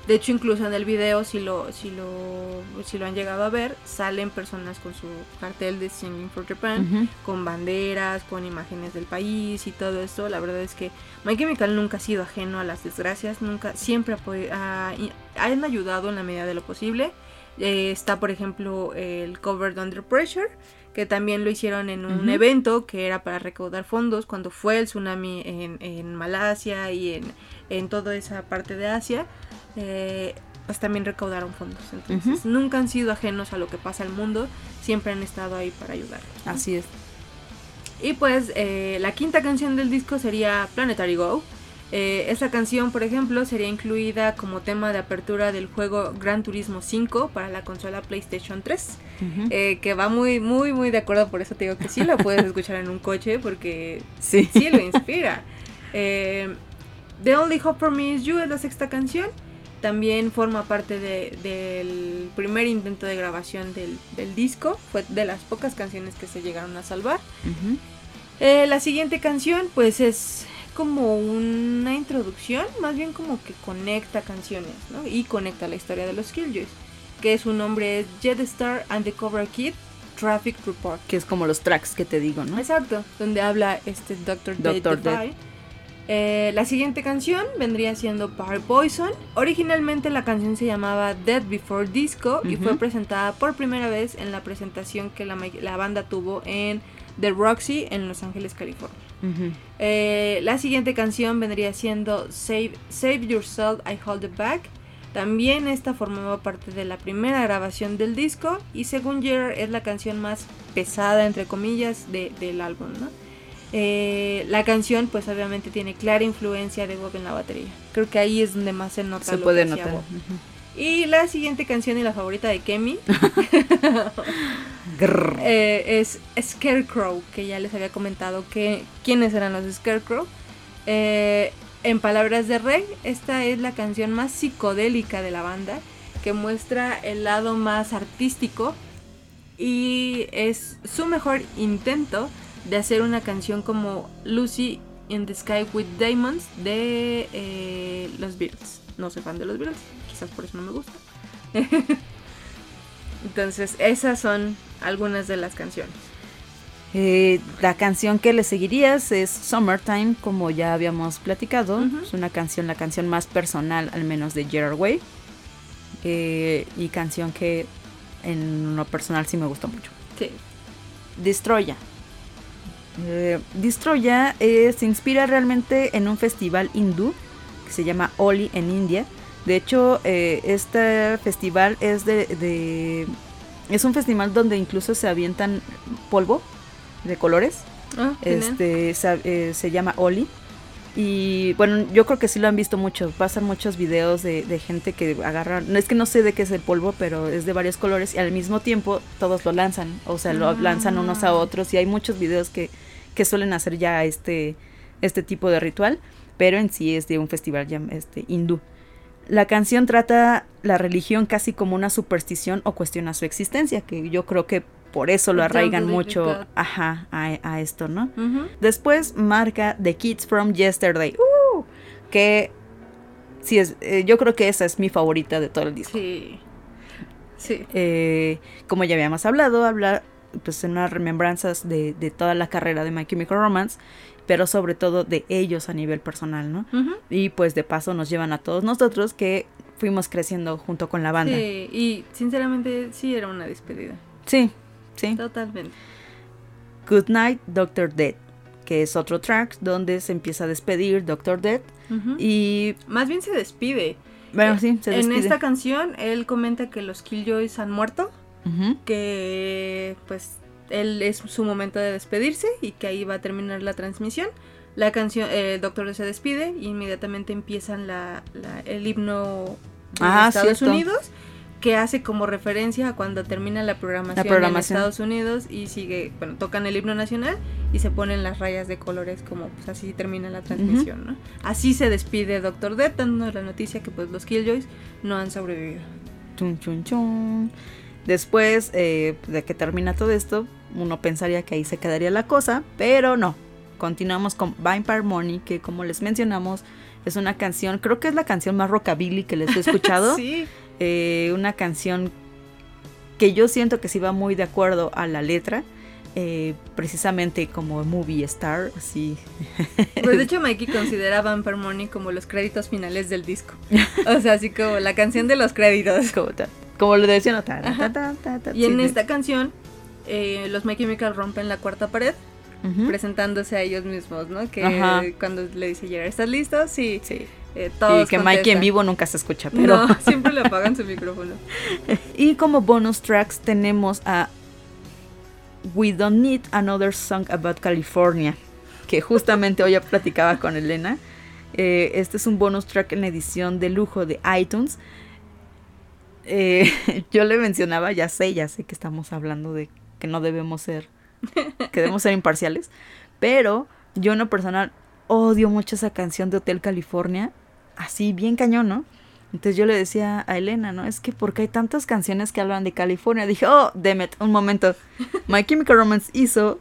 De hecho, incluso en el video, si lo, si lo, si lo han llegado a ver, salen personas con su cartel de Singing for Japan, con banderas, con imágenes del país y todo esto. La verdad es que My Chemical nunca ha sido ajeno a las desgracias, nunca, siempre ha- y- han ayudado en la medida de lo posible. Eh, está, por ejemplo, el cover de Under Pressure, que también lo hicieron en un evento que era para recaudar fondos cuando fue el tsunami en, en Malasia y en, en toda esa parte de Asia. Eh, pues también recaudaron fondos. Entonces, nunca han sido ajenos a lo que pasa al mundo, siempre han estado ahí para ayudar. ¿no? Así es. Y pues eh, la quinta canción del disco sería Planetary Go. Eh, esta canción, por ejemplo, sería incluida como tema de apertura del juego Gran Turismo 5 para la consola PlayStation 3. Ujú. eh, que va muy, muy, muy de acuerdo, por eso te digo que sí la *laughs* puedes escuchar en un coche porque sí. sí lo inspira. Eh, The Only Hope for Me is You es la sexta canción. También forma parte de- del primer intento de grabación del, del disco. Fue de las pocas canciones que se llegaron a salvar. Eh, la siguiente canción, pues es como una introducción, más bien como que conecta canciones, ¿no? Y conecta la historia de los Killjoys. Que su nombre es Jetstar and the Cobra Kid Traffic Report. Que es como los tracks que te digo, ¿no? Exacto, donde habla este Doctor. Dr. Defy. Dead. Eh, la siguiente canción vendría siendo Par Poison. Originalmente la canción se llamaba Dead Before Disco y fue presentada por primera vez en la presentación que la, banda tuvo en The Roxy en Los Ángeles, California. Eh, la siguiente canción vendría siendo Save, Save Yourself, I Hold It Back. También esta formaba parte de la primera grabación del disco y según Jer es la canción más pesada, entre comillas, de- del álbum. ¿no? Eh, la canción pues obviamente tiene clara influencia de Bob en la batería. Creo que ahí es donde más se nota. Se lo que puede hacía notar. Bob. Y la siguiente canción y la favorita de Kemi *laughs* *laughs* eh, es Scarecrow, que ya les había comentado que quiénes eran los Scarecrow. Eh, en palabras de Rey, esta es la canción más psicodélica de la banda, que muestra el lado más artístico y es su mejor intento de hacer una canción como Lucy in the Sky with Diamonds de eh, los Beatles. No soy fan de los Beatles, quizás por eso no me gusta. *laughs* Entonces, esas son algunas de las canciones. Eh, la canción que le seguirías es Summertime, como ya habíamos platicado. Es una canción, la canción más personal, al menos de Gerard Way. Eh, y canción que en lo personal sí me gusta mucho. Sí. Destroya. Eh, Destroya eh, se inspira realmente en un festival hindú que se llama Oli en India. De hecho, eh, este festival es de, de- es un festival donde incluso se avientan polvo de colores. Ah. Este se, eh, se llama Oli. Y bueno, yo creo que sí lo han visto mucho. Pasan muchos videos de, de gente que agarran. No es que no sé de qué es el polvo, pero es de varios colores. Y al mismo tiempo todos lo lanzan. O sea, lo Ah. lanzan unos a otros. Y hay muchos videos que, que suelen hacer ya este, este tipo de ritual. Pero en sí es de un festival ya, este, hindú. La canción trata la religión casi como una superstición o cuestiona su existencia. Que yo creo que por eso lo arraigan mucho ajá, a, a esto, ¿no? Después marca The Kids from Yesterday, ¡uh! que sí es, eh, yo creo que esa es mi favorita de todo el disco. Sí. Sí. Eh, como ya habíamos hablado, habla pues en unas remembranzas de, de toda la carrera de My Chemical Romance, pero sobre todo de ellos a nivel personal, ¿no? Y pues de paso nos llevan a todos nosotros que fuimos creciendo junto con la banda. Sí, y sinceramente sí era una despedida. Sí, sí. Totalmente. Good Night, Doctor Dead, que es otro track donde se empieza a despedir Doctor Dead y Más bien se despide. bueno, Eh, sí, se en despide. esta canción él comenta que los Killjoys han muerto, Que pues él es su momento de despedirse y que ahí va a terminar la transmisión. La canción, eh, el doctor se despide y inmediatamente empiezan la, la- el himno de Ah, Estados cierto. Unidos que hace como referencia a cuando termina la programación, programación. en Estados Unidos y sigue, bueno, tocan el himno nacional y se ponen las rayas de colores como pues así termina la transmisión, ¿no? Así se despide Doctor Death dando la noticia que pues los Killjoys no han sobrevivido. Chun, chun, chun. Después eh, de que termina todo esto, uno pensaría que ahí se quedaría la cosa, pero no. Continuamos con Vampire Money, que como les mencionamos, es una canción, creo que es la canción más rockabilly que les he escuchado. *laughs* Sí. Eh, una canción que yo siento que sí va muy de acuerdo a la letra. eh, precisamente como movie star, así. Pues de hecho Mikey considera Vampire Money como los créditos finales del disco. *laughs* O sea, así como la canción de los créditos. Como, ta- como lo decían, ta, ta, ta, Y en esta canción, eh, los My Chemical rompen la cuarta pared, presentándose a ellos mismos, ¿no? Que cuando le dice Gerard, ¿estás listo? Sí. Sí. Eh, todos y que Mikey en contestan. vivo nunca se escucha, pero. No, *laughs* siempre le apagan su micrófono. *laughs* Y como bonus tracks tenemos a We Don't Need Another Song About California, que justamente hoy ya platicaba con Elena. Eh, este es un bonus track en la edición de lujo de iTunes. Eh, *laughs* yo le mencionaba, ya sé, ya sé que estamos hablando de que no debemos ser, *laughs* que debemos ser imparciales, pero yo en lo personal odio mucho esa canción de Hotel California, así bien cañón, ¿no? Entonces yo le decía a Elena, ¿no? Es que porque hay tantas canciones que hablan de California. Dije, oh, Demet, un momento. My Chemical Romance hizo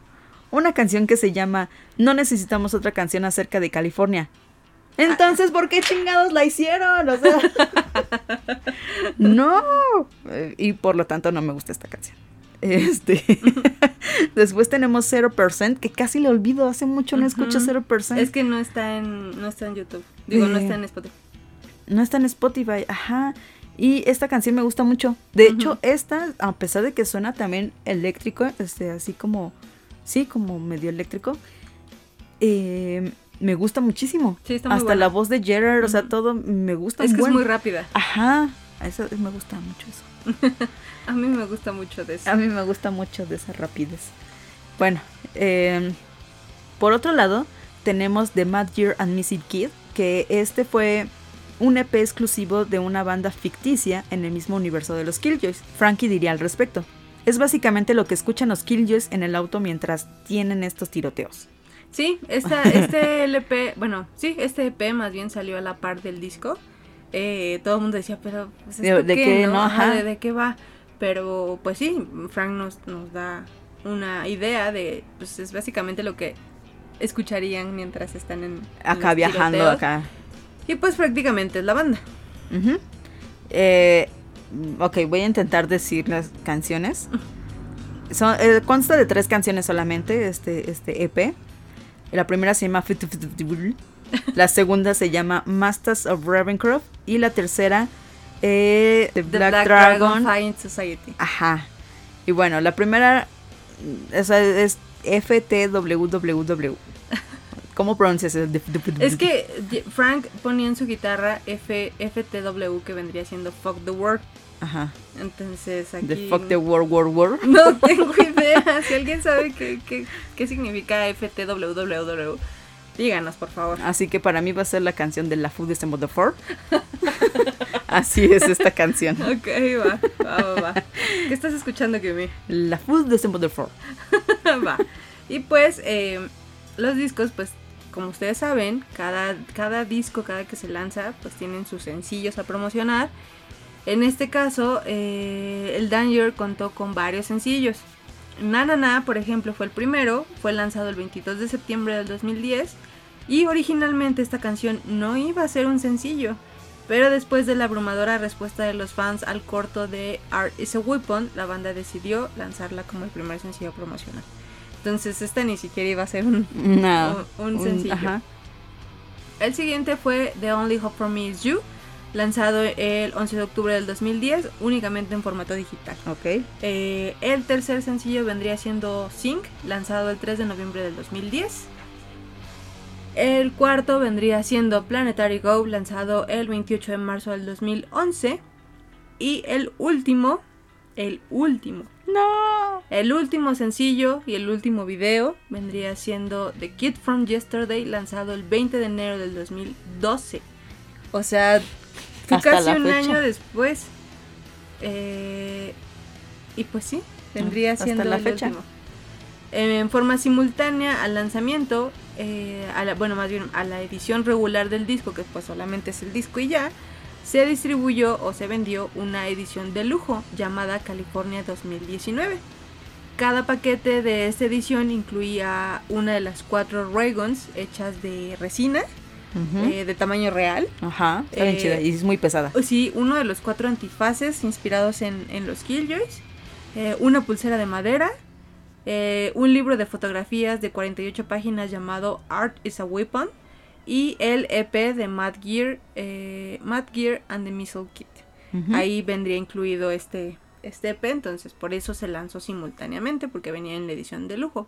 una canción que se llama No necesitamos otra canción acerca de California. Entonces, ¿por qué chingados la hicieron? O sea, no. Y por lo tanto no me gusta esta canción. Este. *laughs* Después tenemos 0%, que casi lo olvido. Hace mucho no escucho Ujú. 0%. Es que no está en, no está en YouTube. Digo, no Eh. está en Spotify. No está en Spotify, ajá. Y esta canción me gusta mucho. De hecho, esta, a pesar de que suena también eléctrico, este, así como, sí, como medio eléctrico, eh, me gusta muchísimo. Sí, está muy Hasta buena. la voz de Gerard, o sea, todo me gusta. Es que es muy rápida. Ajá, eso me gusta mucho eso. *laughs* A mí me gusta mucho de eso. A mí me gusta mucho de esa rapidez. Bueno, eh, por otro lado, tenemos The Mad Year and Missing Kid, que este fue un EP exclusivo de una banda ficticia en el mismo universo de los Killjoys. Frankie diría al respecto. Es básicamente lo que escuchan los Killjoys en el auto mientras tienen estos tiroteos. Sí, esta, este *laughs* LP, bueno, sí, este EP más bien salió a la par del disco. Eh, todo el mundo decía, pero pues, ¿De- ¿esto de qué, no? Ajá. ¿de, de qué va? Pero pues sí, Frank nos, nos da una idea de, pues es básicamente lo que escucharían mientras están en... Acá viajando, tiroteos. acá. Y pues prácticamente es la banda. Ujú. Eh, ok, voy a intentar decir las canciones. *laughs* Son, eh, consta de tres canciones solamente, este, este EP. La primera se llama La segunda se llama Masters of Ravencroft. Y la tercera Eh, The, The Black, Dragon. Fight Society. Ajá. Y bueno, la primera es FTWWW. ¿Cómo pronuncias eso? Es que Frank ponía en su guitarra F, FTW que vendría siendo Fuck the World. Ajá. Entonces aquí... The fuck the world, world, world. No tengo idea. Si alguien sabe qué, qué, qué significa FTWWW, díganos por favor. Así que para mí va a ser la canción de La Food is the Four. Así es esta canción. Ok, va, va, va, va. ¿Qué estás escuchando, Kimi? La Food is the Four. Va. Y pues, eh, los discos, pues, como ustedes saben, cada, cada disco, cada que se lanza, pues tienen sus sencillos a promocionar. En este caso, eh, el Danger contó con varios sencillos. Na Na Na, por ejemplo, fue el primero, fue lanzado el 22 de septiembre del 2010 y originalmente esta canción no iba a ser un sencillo, pero después de la abrumadora respuesta de los fans al corto de Art is a Weapon, la banda decidió lanzarla como el primer sencillo promocional. Entonces esta ni siquiera iba a ser un, No. un- un sencillo. El siguiente fue The Only Hope for Me Is You, lanzado el 11 de octubre del 2010, únicamente en formato digital. Ok. Eh, el tercer sencillo vendría siendo Sing, lanzado el 3 de noviembre del 2010. El cuarto vendría siendo Planetary Go, lanzado el 28 de marzo del 2011. Y el último, el último, No. el último sencillo y el último video vendría siendo The Kid from Yesterday, lanzado el 20 de enero del 2012. O sea, fue Hasta casi la un fecha. año después. Eh, y pues sí, vendría Hasta siendo la el fecha. último. En forma simultánea al lanzamiento, eh, a la- bueno, más bien a la edición regular del disco, que pues solamente es el disco y ya, se distribuyó o se vendió una edición de lujo llamada California 2019. Cada paquete de esta edición incluía una de las cuatro Raygons hechas de resina Eh, de tamaño real. Ajá. Está bien eh, chida y es muy pesada. O Sí, uno de los cuatro antifaces inspirados en, en los Killjoys, eh, una pulsera de madera, un libro de fotografías de 48 páginas llamado Art is a Weapon y el EP de Mad Gear, Mad Gear and the Missile Kit. Ahí vendría incluido este, este EP, entonces por eso se lanzó simultáneamente, porque venía en la edición de lujo.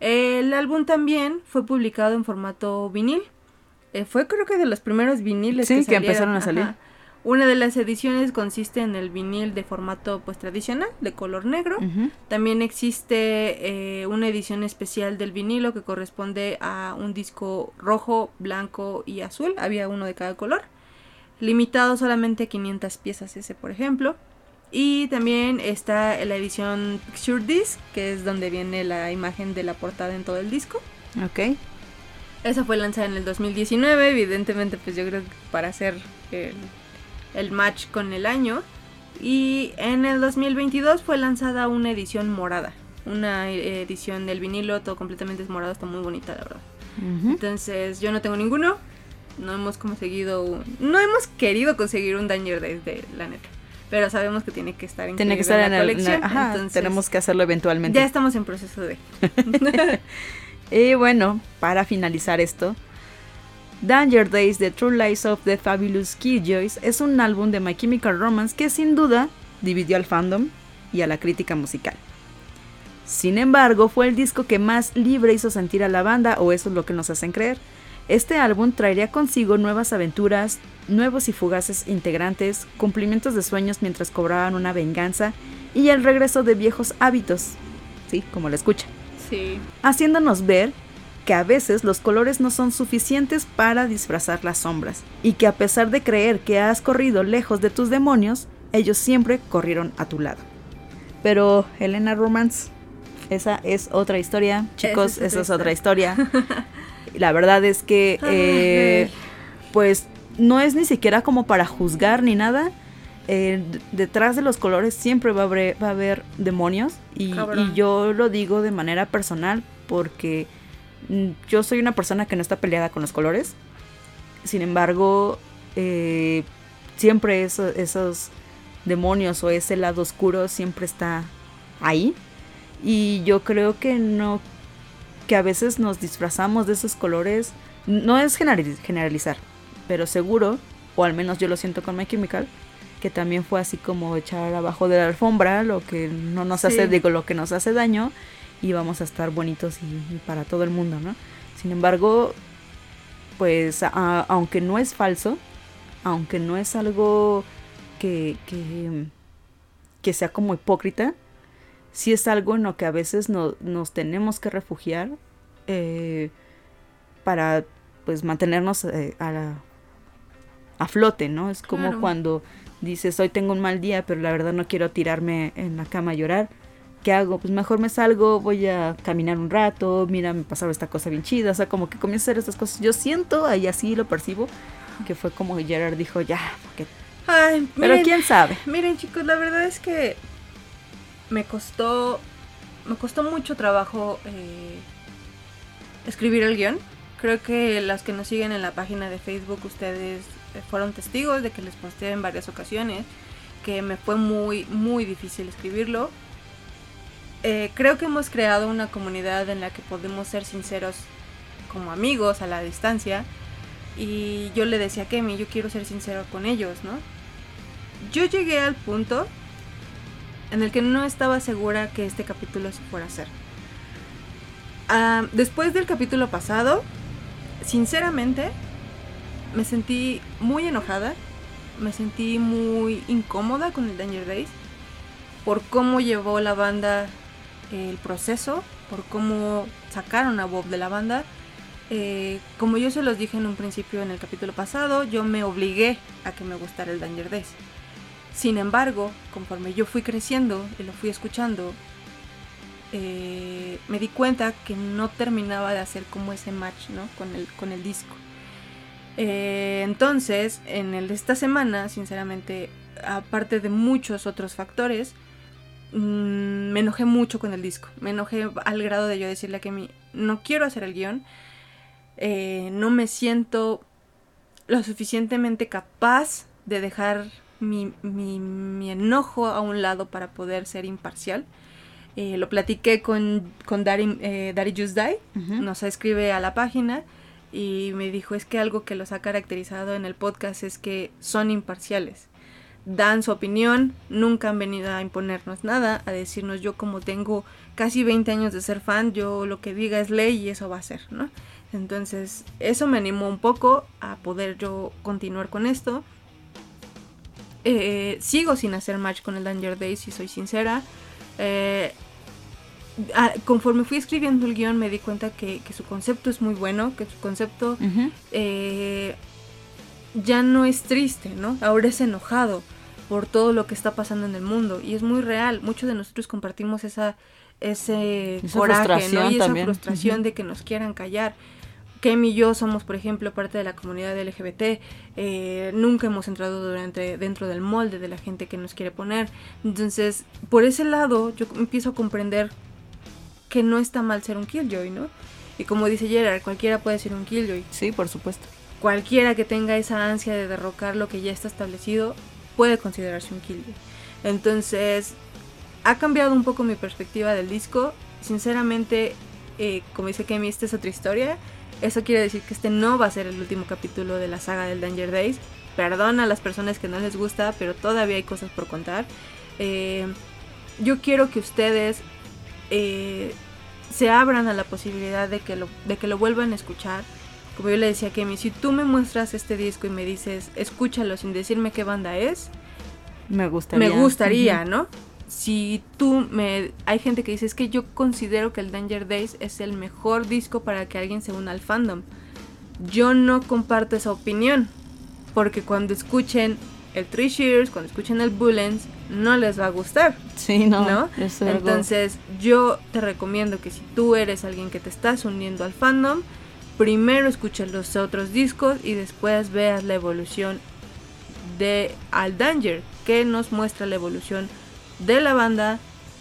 El álbum también fue publicado en formato vinil. Eh, fue creo que de los primeros viniles Sí, que empezaron a salir. ajá. Una de las ediciones consiste en el vinil de formato pues tradicional, de color negro. También existe eh, una edición especial del vinilo que corresponde a un disco rojo, blanco y azul. Había uno de cada color. Limitado solamente a 500 piezas ese, por ejemplo. Y también está la edición Picture Disc, que es donde viene la imagen de la portada en todo el disco. Ok. Esa fue lanzada en el 2019, evidentemente pues yo creo que para hacer el, el match con el año. Y en el 2022 fue lanzada una edición morada. Una eh, edición del vinilo, todo completamente es morado, está muy bonita la verdad. Ujú. Entonces yo no tengo ninguno. No hemos conseguido, un- no hemos querido conseguir un Danger desde la neta. Pero sabemos que tiene que estar Tiene que estar en, la el. colección. ajá, entonces, tenemos que hacerlo eventualmente. ya estamos en proceso de. *laughs* *laughs* Y bueno, para finalizar esto, Danger Days, The True Lies of the Fabulous Killjoys es un álbum de My Chemical Romance que sin duda dividió al fandom y a la crítica musical. Sin embargo, fue el disco que más libre hizo sentir a la banda, o eso es lo que nos hacen creer. Este álbum traería consigo nuevas aventuras, nuevos y fugaces integrantes, cumplimientos de sueños mientras cobraban una venganza y el regreso de viejos hábitos. Sí, como lo escucha Sí. haciéndonos ver que a veces los colores no son suficientes para disfrazar las sombras, y que a pesar de creer que has corrido lejos de tus demonios, ellos siempre corrieron a tu lado. Pero Elena Romance, esa es otra historia, chicos, Esa es otra historia. La verdad es que, *laughs* eh, pues, no es ni siquiera como para juzgar ni nada. Eh, detrás de los colores siempre va a haber, va a haber demonios y, yo lo digo de manera personal porque mm, yo soy una persona que no está peleada con los colores. Sin embargo, eh, siempre eso- esos demonios o ese lado oscuro siempre está ahí. Y yo creo que no, que a veces nos disfrazamos de esos colores. No es generali- generalizar, pero seguro, o al menos yo lo siento con My Chemical, que también fue así como echar abajo de la alfombra lo que no nos hace, digo, lo que nos hace daño y vamos a estar bonitos y, y para todo el mundo, ¿no? Sin embargo, pues a- aunque no es falso, aunque no es algo que, que, que sea como hipócrita, sí es algo en lo que a veces no- nos tenemos que refugiar eh, para pues mantenernos eh, a, la- a flote, ¿no? Es como Claro. cuando dices, hoy tengo un mal día, pero la verdad no quiero tirarme en la cama a llorar. ¿Qué hago? Pues mejor me salgo, voy a caminar un rato, mira, me pasaron esta cosa bien chida, o sea, como que comienzo a hacer estas cosas. Yo siento, y así lo percibo, que fue como Gerard dijo, ya, porque... Ay, Pero miren, quién sabe. Miren chicos, la verdad es que me costó, me costó mucho trabajo eh, escribir el guion. Creo que las que nos siguen en la página de Facebook, ustedes fueron testigos de que les posté en varias ocasiones, que me fue muy, muy difícil escribirlo. Eh, creo que hemos creado una comunidad en la que podemos ser sinceros como amigos a la distancia. Y yo le decía a Kemi, yo quiero ser sincero con ellos, ¿no? Yo llegué al punto en el que no estaba segura que este capítulo se fuera a hacer. Ah, después del capítulo pasado, sinceramente, me sentí muy enojada, me sentí muy incómoda con el Danger Days por cómo llevó la banda el proceso, por cómo sacaron a Bob de la banda. Eh, como yo se los dije en un principio en el capítulo pasado, yo me obligué a que me gustara el Danger Days. Sin embargo, conforme yo fui creciendo y lo fui escuchando, eh, me di cuenta que no terminaba de hacer como ese match ¿no? con, el, con el disco. Eh, entonces, en el de esta semana, sinceramente, aparte de muchos otros factores, mm, me enojé mucho con el disco. Me enojé al grado de yo decirle a que mi, no quiero hacer el guion, eh, no me siento lo suficientemente capaz de dejar mi, mi, mi enojo a un lado para poder ser imparcial. Eh, lo platiqué con, con Dari, eh, Just Die, nos escribe a la página y me dijo es que algo que los ha caracterizado en el podcast es que son imparciales. Dan su opinión, nunca han venido a imponernos nada, a decirnos yo como tengo casi 20 años de ser fan, yo lo que diga es ley y eso va a ser, ¿no? Entonces eso me animó un poco a poder yo continuar con esto. Eh, sigo sin hacer match con el Danger Days, si soy sincera. Eh, conforme fui escribiendo el guion me di cuenta que, que su concepto es muy bueno, que su concepto eh, ya no es triste, ¿no? Ahora es enojado por todo lo que está pasando en el mundo y es muy real. Muchos de nosotros compartimos esa ese Esa coraje, ¿no? frustración Y esa también. frustración de que nos quieran callar. Kemi y yo somos, por ejemplo, parte de la comunidad LGBT. eh, nunca hemos entrado durante, dentro del molde de la gente que nos quiere poner. Entonces, por ese lado, yo empiezo a comprender que no está mal ser un killjoy, ¿no? Y como dice Gerard, cualquiera puede ser un killjoy Sí, por supuesto. cualquiera que tenga esa ansia de derrocar lo que ya está establecido puede considerarse un killjoy. Entonces, ha cambiado un poco mi perspectiva del disco. Sinceramente, eh, como dice Kemi, esta es otra historia. Eso quiere decir que este no va a ser el último capítulo de la saga del Danger Days. Perdón a las personas que no les gusta, pero todavía hay cosas por contar. Eh, yo quiero que ustedes eh, se abran a la posibilidad de que, lo, de que lo vuelvan a escuchar. Como yo le decía a Kemi, si tú me muestras este disco y me dices, escúchalo sin decirme qué banda es, Me gustaría. me gustaría. ¿no? Si tú me... Hay gente que dice, es que yo considero que el Danger Days es el mejor disco para que alguien se una al fandom. Yo no comparto esa opinión, porque cuando escuchen el Three Shears, cuando escuchen el Bullens, no les va a gustar. Sí, no. ¿no? es algo- Entonces, yo te recomiendo que si tú eres alguien que te estás uniendo al fandom, primero escuches los otros discos y después veas la evolución de Al Danger, que nos muestra la evolución de la banda,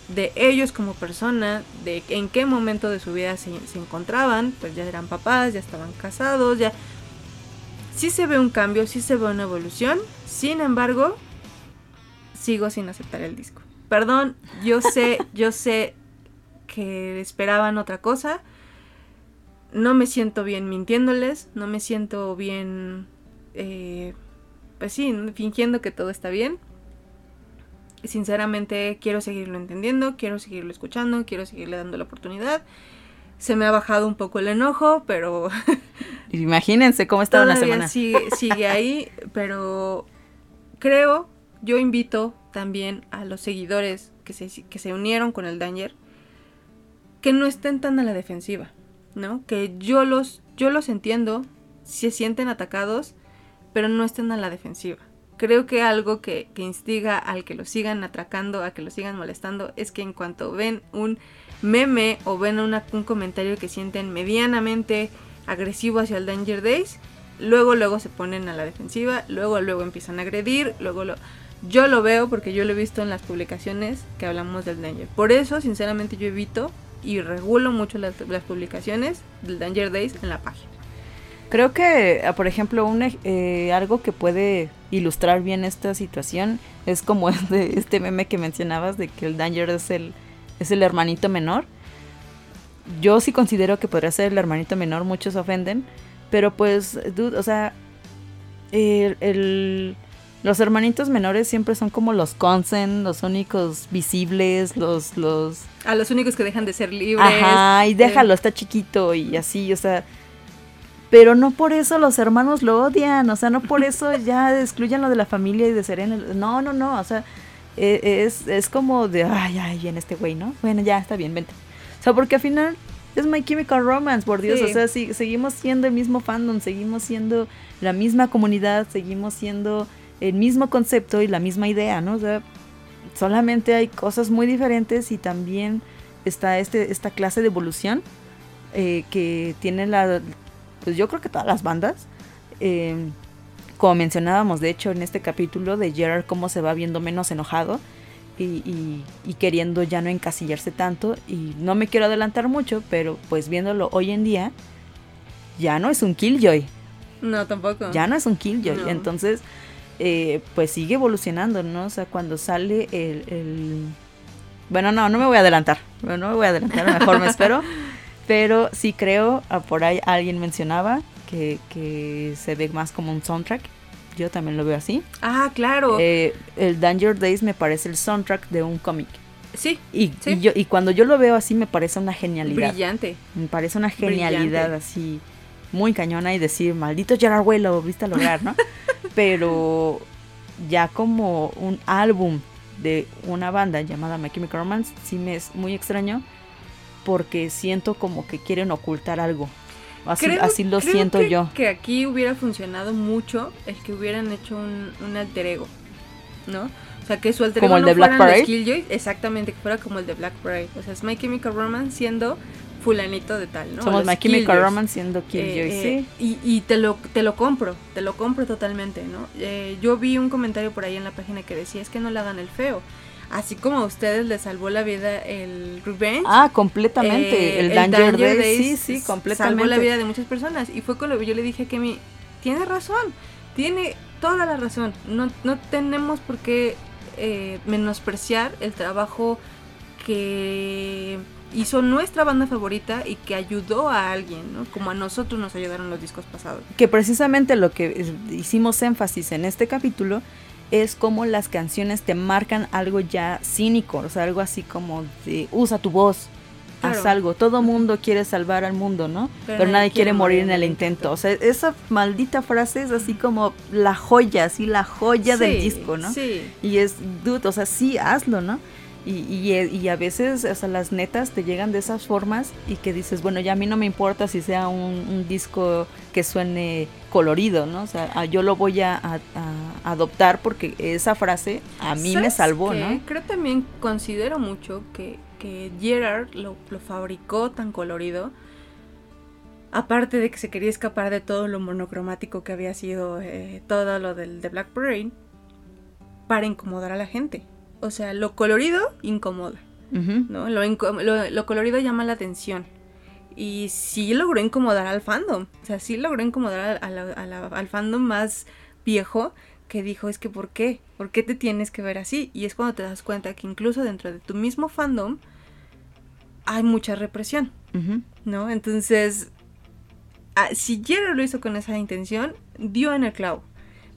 de ellos como persona, de en qué momento de su vida se, se encontraban, pues ya eran papás, ya estaban casados, ya... Sí se ve un cambio, sí se ve una evolución, sin embargo, sigo sin aceptar el disco. Perdón, yo sé, *laughs* yo sé que esperaban otra cosa. No me siento bien mintiéndoles, no me siento bien, eh, pues sí, fingiendo que todo está bien. sinceramente quiero seguirlo entendiendo, quiero seguirlo escuchando, quiero seguirle dando la oportunidad. Se me ha bajado un poco el enojo, pero... *laughs* Imagínense cómo estaba la semana. Sigue, sigue ahí, *laughs* pero creo, yo invito también a los seguidores que se, que se unieron con el Danger que no estén tan a la defensiva, ¿no? Que yo los, yo los entiendo, se sienten atacados, pero no estén a la defensiva. Creo que algo que, que instiga al que lo sigan atracando, a que lo sigan molestando, es que en cuanto ven un meme o ven un comentario que sienten medianamente agresivo hacia el Danger Days, luego luego se ponen a la defensiva, luego luego empiezan a agredir, luego lo... Yo lo veo porque yo lo he visto en las publicaciones que hablamos del Danger. Por eso, sinceramente, yo evito y regulo mucho las, publicaciones del Danger Days en la página. Creo que, ah, por ejemplo, un, eh, algo que puede ilustrar bien esta situación es como *laughs* este, este meme que mencionabas de que el Danger es el, es el hermanito menor. Yo sí considero que podría ser el hermanito menor, muchos ofenden, pero pues, dude, o sea, el los hermanitos menores siempre son como los consen, los únicos visibles, los, los... A los únicos que dejan de ser libres. Ajá, y déjalo, está chiquito y así, o sea... Pero no por eso los hermanos lo odian, o sea, no por eso *laughs* ya excluyan lo de la familia y de Serena. No, no, no, o sea, e, es, es como de, ay, ay, viene este güey, ¿no? Bueno, ya, está bien, vente. O sea, porque al final es My Chemical Romance, por Dios, o sea, sí, seguimos siendo el mismo fandom, seguimos siendo la misma comunidad, seguimos siendo el mismo concepto y la misma idea, ¿no? O sea, solamente hay cosas muy diferentes y también está este, esta clase de evolución eh, que tiene la, pues yo creo que todas las bandas, em, como mencionábamos de hecho en este capítulo de Gerard cómo se va viendo menos enojado y, y, queriendo ya no encasillarse tanto y no me quiero adelantar mucho, pero pues viéndolo hoy en día, ya no es un killjoy. No, tampoco. Ya no es un killjoy, entonces eh, pues sigue evolucionando, ¿no? O sea, cuando sale el, Bueno, no, no me voy a adelantar, no me voy a adelantar, mejor me espero. *laughs* Pero sí creo, ah, por ahí alguien mencionaba que, que se ve más como un soundtrack. Yo también lo veo así. Ah, claro. Eh, el Danger Days me parece el soundtrack de un cómic. Sí y, yo, y cuando yo lo veo así me parece una genialidad. Brillante. Me parece una genialidad así muy cañona y decir, maldito Gerard Way, lo viste a lograr, ¿no? *laughs* Pero ya como un álbum de una banda llamada My Chemical Romance, sí me es muy extraño porque siento como que quieren ocultar algo. Así, así lo siento yo. Que aquí hubiera funcionado mucho el que hubieran hecho un, un alter ego, ¿no? O sea, que su alter ego como el de Black Parade. exactamente, que fuera como el de Black Parade. O sea, es My Chemical Romance siendo fulanito de tal, ¿no? Somos My Chemical Romance siendo Killjoy, eh, sí. Y, te, lo, te lo compro, te lo compro totalmente, ¿no? Eh, yo vi un comentario por ahí en la página que decía, es que no le hagan el feo. Así como a ustedes les salvó la vida el Revenge. Ah, completamente. Eh, el, Danger, Days, Sí, sí, completamente. Salvó la vida de muchas personas. Y fue con lo que yo le dije que mi tiene razón. Tiene toda la razón. No, no tenemos por qué menospreciar el trabajo que hizo nuestra banda favorita y que ayudó a alguien, ¿no? Como a nosotros nos ayudaron los discos pasados. Que precisamente lo que hicimos énfasis en este capítulo es como las canciones te marcan algo ya cínico, o sea, algo así como de usa tu voz, haz algo. Todo mundo quiere salvar al mundo, ¿no? Pero, nadie, quiere, morir en el intento. O sea, esa maldita frase es así como la joya, así la joya del disco, ¿no? Sí. Y es, dude, o sea, sí, hazlo, ¿no? Y, y, a veces, sea, las netas te llegan de esas formas y que dices, bueno, ya a mí no me importa si sea un, disco que suene colorido, ¿no? O sea, yo lo voy a, adoptar porque esa frase a mí me salvó, ¿no? Creo también, considero mucho que, que Gerard lo, fabricó tan colorido, aparte de que se quería escapar de todo lo monocromático que había sido eh, todo lo del de Black Brain, para incomodar a la gente. O sea, lo colorido incomoda, ¿no? Lo, colorido llama la atención. Y sí logró incomodar al fandom. O sea, sí logró incomodar al fandom más viejo que dijo, es que ¿por qué? ¿Por qué te tienes que ver así? Y es cuando te das cuenta que incluso dentro de tu mismo fandom hay mucha represión, ¿no? Entonces, si Jero lo hizo con esa intención, dio en el clavo.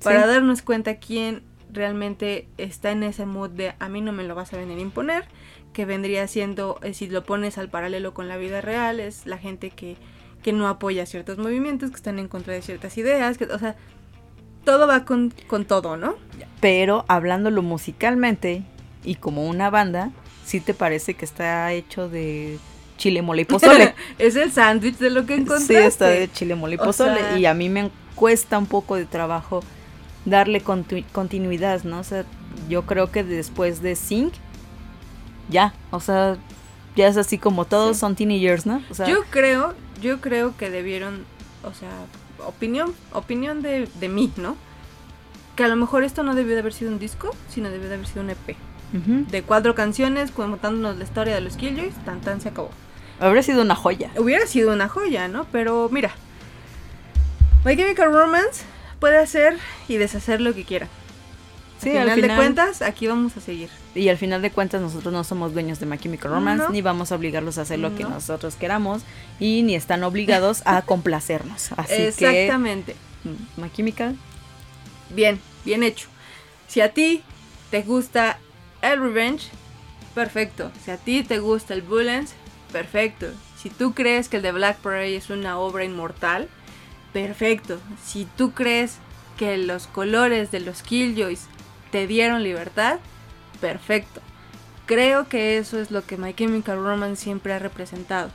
Para darnos cuenta quién realmente está en ese mood de a mí no me lo vas a venir a imponer, que vendría siendo, eh, si lo pones al paralelo con la vida real, es la gente que, que no apoya ciertos movimientos, que están en contra de ciertas ideas, que, o sea, todo va con, con todo, ¿no? Pero hablándolo musicalmente y como una banda, ¿sí te parece que está hecho de chile mole y pozole? *laughs* es el sándwich de lo que encontraste. Sí, está de chile mole y O pozole. sea- Y a mí me cuesta un poco de trabajo darle continuidad, ¿no? O sea, yo creo que después de Sync, ya, o sea, ya es así como todos Sí. son teenagers, ¿no? O sea, Yo creo, yo creo que debieron, o sea, opinión, opinión de, de mí, ¿no? Que a lo mejor esto no debió de haber sido un disco, sino debió de haber sido un EP. De cuatro canciones, contándonos la historia de los Killjoys, tan tan se acabó. habría sido una joya. Hubiera sido una joya, ¿no? Pero mira, My Chemical Romance puede hacer y deshacer lo que quiera. Sí, al al final, de cuentas, aquí vamos a seguir. Y al final de cuentas nosotros no somos dueños de My Chemical Romance, No. ni vamos a obligarlos a hacer lo que No. nosotros queramos, y ni están obligados a *laughs* complacernos. Así que, Exactamente. mm, My Chemical, Bien, bien hecho. Si a ti te gusta el Revenge, perfecto. Si a ti te gusta el Bullens, perfecto. Si tú crees que el de Black Parade es una obra inmortal, perfecto. Si tú crees que los colores de los Killjoys te dieron libertad, perfecto. Creo que eso es lo que My Chemical Romance siempre ha representado.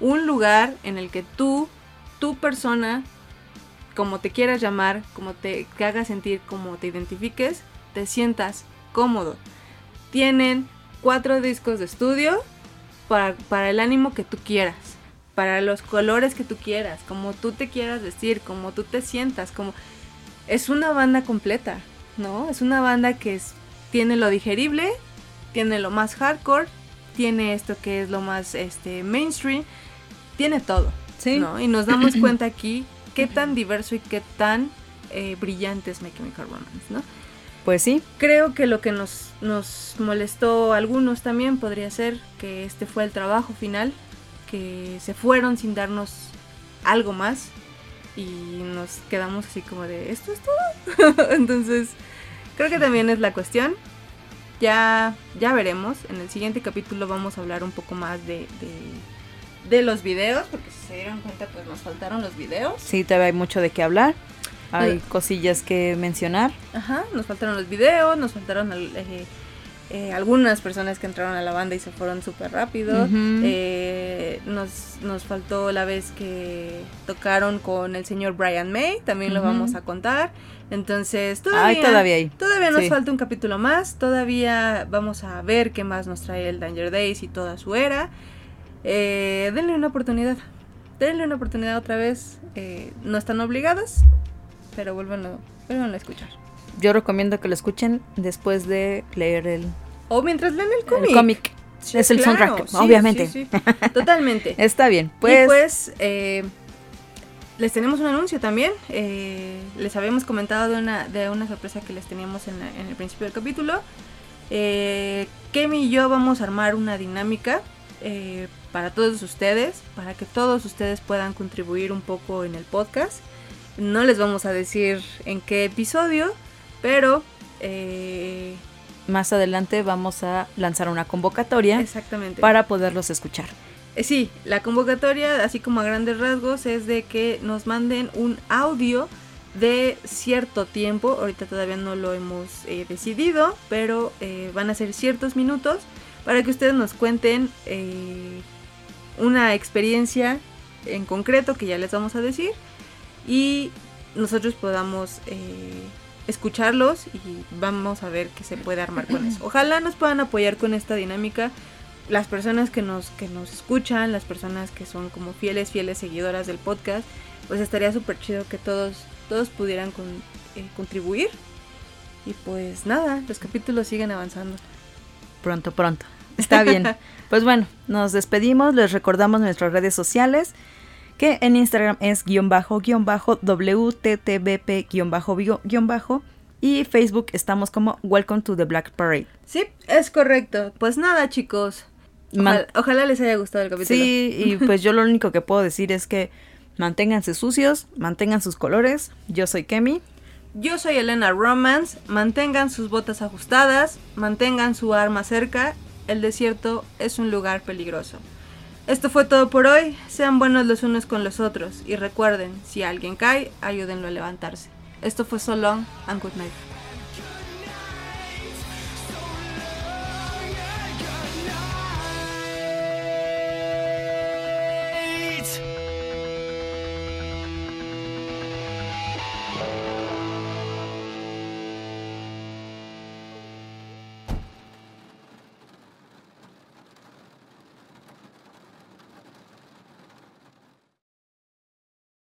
Un lugar en el que tú, tu persona, como te quieras llamar, como te que haga sentir, como te identifiques, te sientas cómodo. Tienen cuatro discos de estudio para el ánimo que tú quieras, para los colores que tú quieras, como tú te quieras vestir, como tú te sientas, como es una banda completa, ¿no? Es una banda que es- tiene lo digerible, tiene lo más hardcore, tiene esto que es lo más este mainstream, tiene todo. sí, ¿no? Y nos damos *clears throat* cuenta aquí qué tan diverso y qué tan eh, brillante es My Chemical Romance, ¿no? pues sí, Creo que lo que nos, nos molestó a algunos también podría ser que este fue el trabajo final, que se fueron sin darnos algo más y nos quedamos así como de, ¿esto es todo? *laughs* Entonces, creo que también es la cuestión. Ya, ya veremos. En el siguiente capítulo vamos a hablar un poco más de, de, de los videos, porque si se dieron cuenta, pues nos faltaron los videos. sí, todavía hay mucho de qué hablar, hay Eh. cosillas que mencionar. Ajá, nos faltaron los videos, nos faltaron al- eh, eh, algunas personas que entraron a la banda y se fueron súper rápido. Eh, nos, nos faltó la vez que tocaron con el señor Brian May, también lo vamos a contar. Entonces, todavía, Ay, todavía hay. todavía nos Sí. falta un capítulo más, todavía vamos a ver qué más nos trae el Danger Days y toda su era. Eh, denle una oportunidad, denle una oportunidad otra vez. Eh, no están obligadas, pero vuélvanlo a escuchar. Yo recomiendo que lo escuchen después de leer el, O mientras leen el el cómic. cómic. Sí, es el claro, soundtrack, sí, obviamente. sí. *laughs* Totalmente. Está bien, Pues, y pues eh, les tenemos un anuncio también. Eh, les habíamos comentado de una, de una sorpresa que les teníamos en, la- en el principio del capítulo. Eh, Kemi y yo vamos a armar una dinámica eh, para todos ustedes, para que todos ustedes puedan contribuir un poco en el podcast. No les vamos a decir en qué episodio, pero eh, más adelante vamos a lanzar una convocatoria exactamente. para poderlos escuchar. Eh, Sí, la convocatoria, así como a grandes rasgos, es de que nos manden un audio de cierto tiempo. Ahorita todavía no lo hemos eh, decidido, pero eh, van a ser ciertos minutos para que ustedes nos cuenten eh, una experiencia en concreto que ya les vamos a decir y nosotros podamos escucharlos y vamos a ver qué se puede armar con eso. Ojalá nos puedan apoyar con esta dinámica las personas que nos, que nos escuchan, las personas que son como fieles, fieles seguidoras del podcast, pues estaría súper chido que todos, todos pudieran con- eh, contribuir. Y pues nada, los capítulos siguen avanzando. Pronto, pronto. Está bien. *laughs* Pues bueno, nos despedimos. Les recordamos nuestras redes sociales. Que en Instagram es guion bajo, guion bajo, WTTBP, guion bajo, guion bajo. Y Facebook estamos como Welcome to the Black Parade. Sí, es correcto. Pues nada, chicos. Ojalá, ojalá les haya gustado el capítulo. Sí, y *laughs* pues yo lo único que puedo decir es que manténganse sucios, mantengan sus colores. Yo soy Kemi. Yo soy Elena Romance. Mantengan sus botas ajustadas, mantengan su arma cerca. El desierto es un lugar peligroso. Esto fue todo por hoy. Sean buenos los unos con los otros. Y recuerden, si alguien cae, ayúdenlo a levantarse. Esto fue So Long and Good Night.